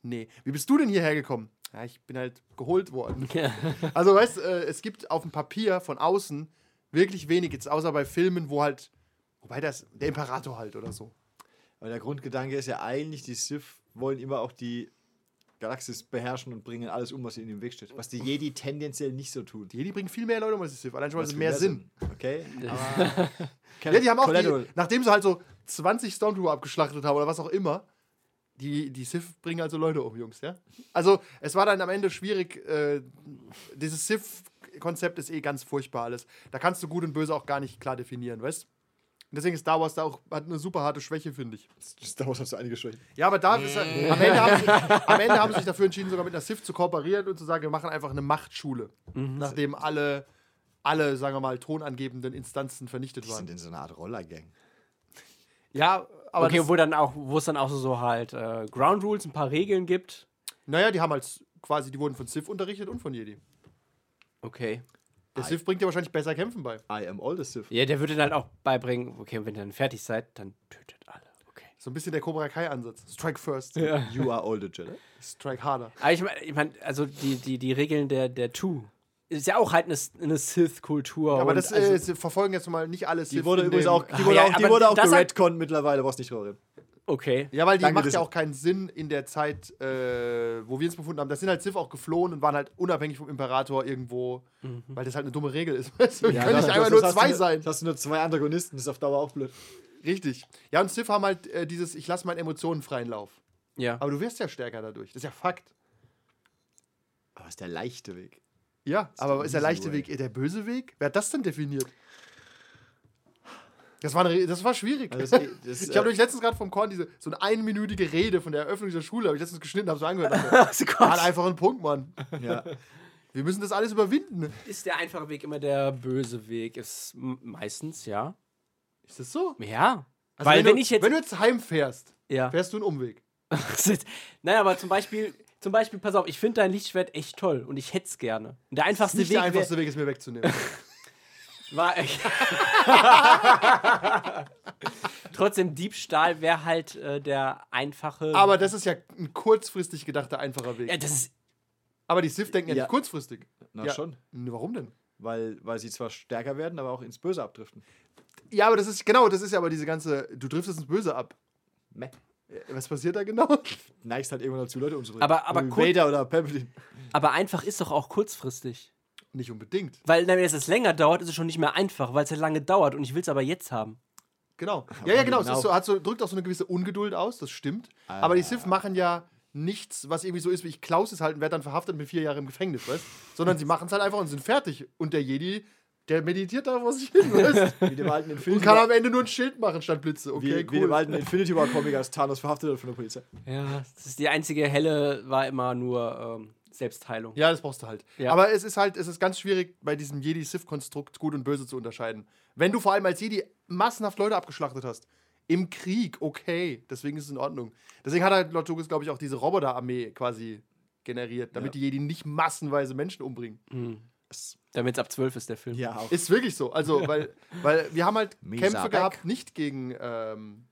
Nee. Wie bist du denn hierher gekommen? Ja, ich bin halt geholt worden. [LAUGHS] Also, weißt du, äh, es gibt auf dem Papier von außen wirklich wenig, jetzt außer bei Filmen, wo halt, wobei das, der Imperator halt oder so. Aber der Grundgedanke ist ja eigentlich, die Sith wollen immer auch die Galaxis beherrschen und bringen alles um, was ihnen im Weg steht. Was die Jedi tendenziell nicht so tun. Die Jedi bringen viel mehr Leute um als die Sith, allein schon, weil sie mehr Sinn. Okay. [LAUGHS] Ja, die haben auch, die, nachdem sie halt so 20 Stormtrooper abgeschlachtet haben oder was auch immer, die, die Sith bringen also Leute um, Jungs, ja? Also, es war dann am Ende schwierig, äh, dieses Sith-Konzept ist eh ganz furchtbar alles. Da kannst du gut und böse auch gar nicht klar definieren, weißt Und deswegen ist Star Wars da auch, hat eine super harte Schwäche, finde ich. Star Wars hast du einige Schwächen. Ja, aber da ist, halt- am, Ende haben sie, [LAUGHS] am Ende haben sie sich dafür entschieden, sogar mit einer Sith zu kooperieren und zu sagen, wir machen einfach eine Machtschule, nachdem alle, alle, sagen wir mal, tonangebenden Instanzen vernichtet Die waren. sind in so einer Art Rollergang. Ja, aber okay, wo dann auch, wo es dann auch so halt äh, Ground Rules, ein paar Regeln gibt. naja, die haben halt quasi, die wurden von Sith unterrichtet und von Jedi. Okay. Der Sith bringt dir wahrscheinlich besser kämpfen bei. I am all the Sith. Ja, der würde dann auch beibringen, okay, wenn ihr dann fertig seid, dann tötet alle. Okay. So ein bisschen der Cobra Kai-Ansatz. Strike first, You are all the Jedi. strike harder. Aber ich meine, ich mein, also die, die, die Regeln der, der Two ist ja auch halt eine, eine Sith-Kultur. aber und das also, äh, sie verfolgen jetzt mal nicht alle Sith. Die wurde in übrigens auch, die wurde ja, auch, die aber wurde auch das hat- geredconnt mittlerweile, was nicht reden. Okay. Ja, weil die Danke, macht das- ja auch keinen Sinn in der Zeit, äh, wo wir uns befunden haben. Da sind halt Sith auch geflohen und waren halt unabhängig vom Imperator irgendwo, weil das halt eine dumme Regel ist. [LAUGHS] Weißt du, können nicht einmal nur zwei sein. Das hast du nur zwei Antagonisten, das ist auf Dauer auch blöd. Richtig. Ja, und Sith haben halt äh, dieses, ich lasse meinen Emotionen freien Lauf. Ja. Aber du wirst ja stärker dadurch. Das ist ja Fakt. Aber ist der leichte Weg. Ja, aber ist der leichte way. Weg eher der böse Weg? Wer hat das denn definiert? Das war, eine, das war schwierig. Also das- [LAUGHS] das, ich äh, habe nämlich letztens gerade vom Korn diese so eine einminütige Rede von der Eröffnung dieser Schule, habe ich letztens geschnitten, habe so angehört. War [LAUGHS] einfach ein Punkt, Mann. Ja. Wir müssen das alles überwinden. Ist der einfache Weg immer der böse Weg? Ist meistens, ja. Ist das so? Ja. Also Weil wenn, wenn du, ich jetzt. wenn du jetzt heimfährst, ja. fährst du einen Umweg. [LAUGHS] naja, aber zum Beispiel, zum Beispiel, pass auf, ich finde dein Lichtschwert echt toll und ich hätte es gerne. Und der einfachste Nicht Weg der wär- einfachste Weg, es mir wegzunehmen. [LAUGHS] war. [LAUGHS] Trotzdem, Diebstahl wäre halt äh, der einfache. Aber das ist ja ein kurzfristig gedachter, einfacher Weg. Ja, das ist. Aber die Sith denken ja, Ja. nicht kurzfristig. Na ja. schon. Warum denn? Weil, weil sie zwar stärker werden, aber auch ins Böse abdriften. Ja, aber das ist, genau, das ist ja aber diese ganze, du driftest ins Böse ab. Meh. Äh, Was passiert da genau? [LAUGHS] [LAUGHS] Neigst halt irgendwann dazu, Leute umzubringen. Aber- aber Vader oder Palpatine. Aber einfach ist doch auch kurzfristig. Nicht unbedingt. Weil, wenn es länger dauert, ist es schon nicht mehr einfach, weil es ja lange dauert und ich will es aber jetzt haben. Genau. Ja, ja, genau. Es genau. ist so, hat so, drückt auch so eine gewisse Ungeduld aus, das stimmt. Aber die Sith machen ja nichts, was irgendwie so ist, wie ich Klaus es halt und werde dann verhaftet mit vier Jahren im Gefängnis, weißt Sondern sie [LAUGHS] machen es halt einfach und sind fertig. Und der Jedi, der meditiert da vor sich hin, [LAUGHS] Wie dem alten Und kann am Ende nur ein Schild machen statt Blitze. wie, Okay, wie dem cool. alten [LAUGHS] Infinity War Comic, als Thanos verhaftet wird von der Polizei. Ja, das ist die einzige helle war immer nur ähm, Selbstheilung. Ja, das brauchst du halt. Ja. Aber es ist halt, es ist ganz schwierig, bei diesem Jedi-Sith-Konstrukt gut und böse zu unterscheiden. Wenn du vor allem als Jedi massenhaft Leute abgeschlachtet hast, im Krieg, okay, deswegen ist es in Ordnung. Deswegen hat halt Lord Lucas, glaube ich, auch diese Roboter-Armee quasi generiert, damit Ja. die Jedi nicht massenweise Menschen umbringen. Damit es ab 12 ist der Film. Ja, auch. Ist wirklich so. Also, [LAUGHS] weil, weil wir haben halt Kämpfe gehabt, nicht gegen, ähm,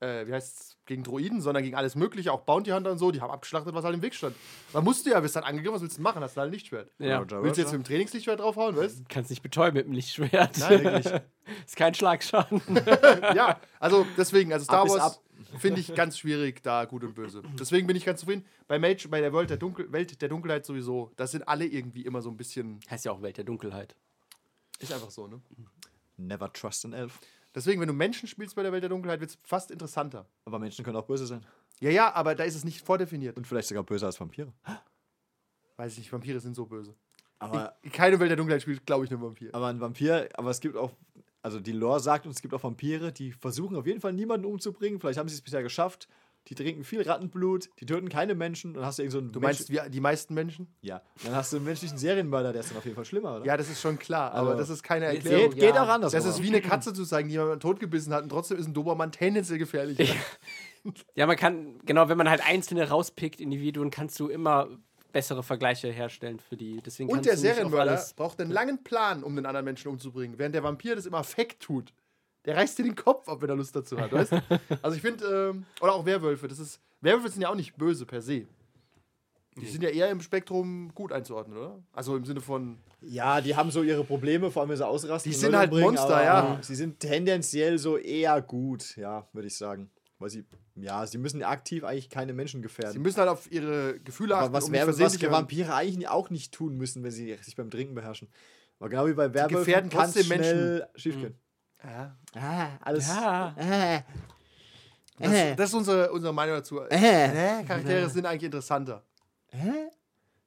äh, wie heißt's, gegen Droiden, sondern gegen alles Mögliche, auch Bounty Hunter und so, die haben abgeschlachtet, was halt im Weg stand. Man musste ja, bist dann angegriffen, was willst du machen? Hast du halt ein Lichtschwert. Ja. Roger, Willst du jetzt mit dem Trainingslichtschwert draufhauen, weißt Kannst nicht betäuben mit dem Lichtschwert. Nein, wirklich. [LAUGHS] ist kein Schlagschaden. [LAUGHS] ja, also deswegen, also Star Ab Wars finde ich ganz schwierig, da gut und böse. Deswegen bin ich ganz zufrieden. Bei Mage, bei der Welt der, Dunkel, Welt der Dunkelheit sowieso, das sind alle irgendwie immer so ein bisschen, heißt ja auch Welt der Dunkelheit. ist einfach so, ne? Never trust an Elf. Deswegen, wenn du Menschen spielst bei der Welt der Dunkelheit, wird es fast interessanter. Aber Menschen können auch böse sein. Ja, ja, aber da ist es nicht vordefiniert. Und vielleicht sogar böser als Vampire. Weiß ich nicht, Vampire sind so böse. Aber, Ich, keine Welt der Dunkelheit spielt, glaube ich, einen Vampir. aber ein Vampir, aber es gibt auch, also die Lore sagt uns, es gibt auch Vampire, die versuchen auf jeden Fall niemanden umzubringen. Vielleicht haben sie es bisher geschafft. Die trinken viel Rattenblut, die töten keine Menschen. Dann hast du irgend so einen Du meinst wie die meisten Menschen? Ja. Dann hast du einen menschlichen Serienmörder, der ist dann auf jeden Fall schlimmer, oder? Ja, das ist schon klar, aber Also, das ist keine Erklärung. geht, geht ja. auch anders. Das ist wie eine Katze zu zeigen, die jemanden totgebissen hat und trotzdem ist ein Dobermann tendenziell gefährlich. [LAUGHS] Ja, man kann, genau, wenn man halt einzelne rauspickt, Individuen, kannst du immer bessere Vergleiche herstellen für die. Deswegen Und der Serienmörder braucht einen langen Plan, um den anderen Menschen umzubringen, während der Vampir das immer fake tut. Der reißt dir den Kopf ab, wenn er Lust dazu hat, weißt du? Also ich finde, ähm, oder auch Werwölfe, das ist, Werwölfe sind ja auch nicht böse per se. Die sind ja eher im Spektrum gut einzuordnen, oder? Also im Sinne von, Ja, die haben so ihre Probleme, vor allem wenn sie ausrasten. Die sind Leute halt umbringen, Monster, aber ja. Sie sind tendenziell so eher gut, ja, würde ich sagen. Weil sie, ja, sie müssen aktiv eigentlich keine Menschen sie gefährden. müssen halt auf ihre Gefühle Aber achten. was, um was Vampire eigentlich auch nicht tun müssen, wenn sie sich beim Trinken beherrschen. Aber genau wie bei Werwölfen gefährden kann's trotzdem schnell schiefgehen. Ja. Ah, alles. Ja. Ah, Das, Äh. das ist unsere, unsere Meinung dazu. äh, Charaktere sind eigentlich interessanter.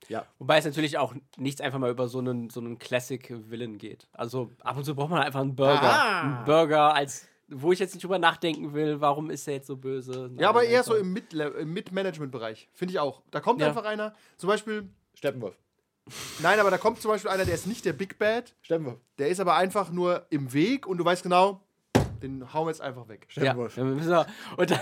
Ja, Wobei es natürlich auch nichts einfach mal über so einen, so einen Classic-Villain geht. Also ab und zu braucht man einfach einen Burger. Ah. Einen Burger, als wo ich jetzt nicht drüber nachdenken will, warum ist er jetzt so böse. Ja, aber eher so im Mid-Management-Bereich. Finde ich auch. Da kommt Ja. einfach einer, zum Beispiel, Steppenwolf. Nein, aber da kommt zum Beispiel einer, der ist nicht der Big Bad, Steppenwolf. der ist aber einfach nur im Weg und du weißt genau, den hauen wir jetzt einfach weg. Ja, Steppenwolf. wir, und, dann,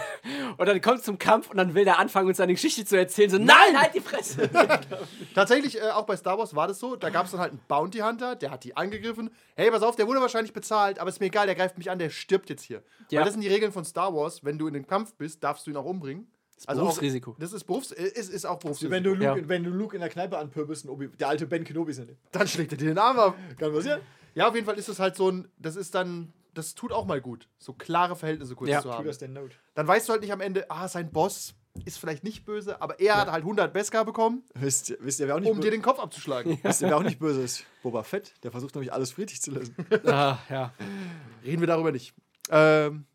und dann kommt es zum Kampf und dann will der anfangen, uns seine Geschichte zu erzählen. So, nein, halt die Fresse! [LAUGHS] Tatsächlich, äh, auch bei Star Wars war das so, da gab es dann halt einen Bounty Hunter, der hat die angegriffen. Hey, pass auf, der wurde wahrscheinlich bezahlt, aber ist mir egal, der greift mich an, der stirbt jetzt hier. Ja. Weil das sind die Regeln von Star Wars, wenn du in den Kampf bist, darfst du ihn auch umbringen. Das Berufsrisiko. Auch, das ist Berufs äh, ist, ist auch Berufsrisiko. Wenn du, Luke, Ja. wenn du Luke in der Kneipe anpöbelst und Obi, der alte Ben Kenobi ist dann schlägt er dir den Arm ab. Kann passieren. Ja, auf jeden Fall ist es halt so ein, das ist dann, das tut auch mal gut, so klare Verhältnisse kurz Ja. zu haben. das. Dann weißt du halt nicht am Ende, ah, sein Boss ist vielleicht nicht böse, aber er hat halt 100 Beskar bekommen, Wisst, ihr- wisst ihr, wer auch nicht, um dir den Kopf abzuschlagen. [LAUGHS] wisst ihr, wer auch nicht böse ist? Boba Fett. Der versucht nämlich alles friedlich zu lösen. ah, ja. Reden wir darüber nicht. Ähm,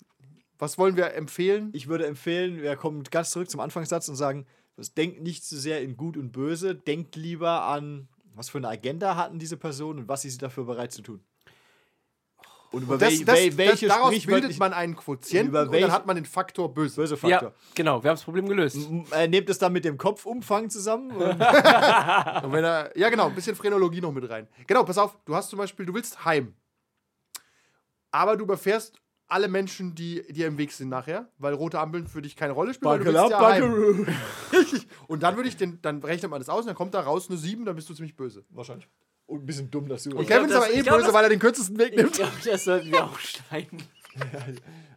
was wollen wir empfehlen? Ich würde empfehlen, wir kommen ganz zurück zum Anfangssatz und sagen, was- denkt nicht zu sehr in Gut und Böse, denkt lieber an, was für eine Agenda hatten diese Personen und was ist sie dafür bereit zu tun. Und über Das, wel, das, wel, welche das, daraus bildet man einen Quotienten über und welche- dann hat man den Faktor böse. böse Faktor. ja, genau, wir haben das Problem gelöst. Äh, nehmt es dann mit dem Kopfumfang zusammen? Und [LAUGHS] [LAUGHS] Und wenn er, ja, genau, ein bisschen Phrenologie noch mit rein. Genau, pass auf, du hast zum Beispiel, du willst heim. Aber du überfährst alle Menschen, die dir im Weg sind nachher, weil rote Ampeln für dich keine Rolle spielen. weil du Buckle up, ja. [LAUGHS] Richtig. Und dann würde ich den, dann rechnet man das aus und dann kommt da raus eine 7, dann bist du ziemlich böse. Wahrscheinlich. Und ein bisschen dumm, dass du. Und Kevin ist aber eh ich glaub, böse, weil er den kürzesten Weg Ich nimmt. glaube, das sollten wir auch schneiden.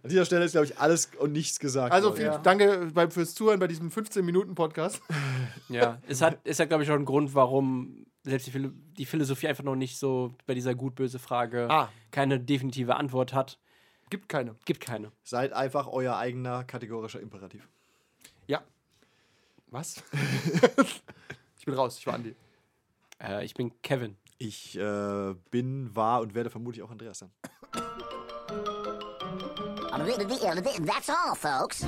An dieser Stelle ist, glaube ich, alles und nichts gesagt. Also vielen Danke beim, fürs Zuhören bei diesem 15-Minuten-Podcast. [LAUGHS] Ja, es hat, ist ja, glaube ich, auch ein Grund, warum selbst die Philosophie einfach noch nicht so bei dieser gut-böse Frage Ah. keine definitive Antwort hat. Gibt keine. Gibt keine. Seid einfach euer eigener kategorischer Imperativ. Ja. Was? [LAUGHS] ich bin raus, ich war Andi. Äh, ich bin Kevin. Ich äh, bin, war und werde vermutlich auch Andreas sein. That's all, folks.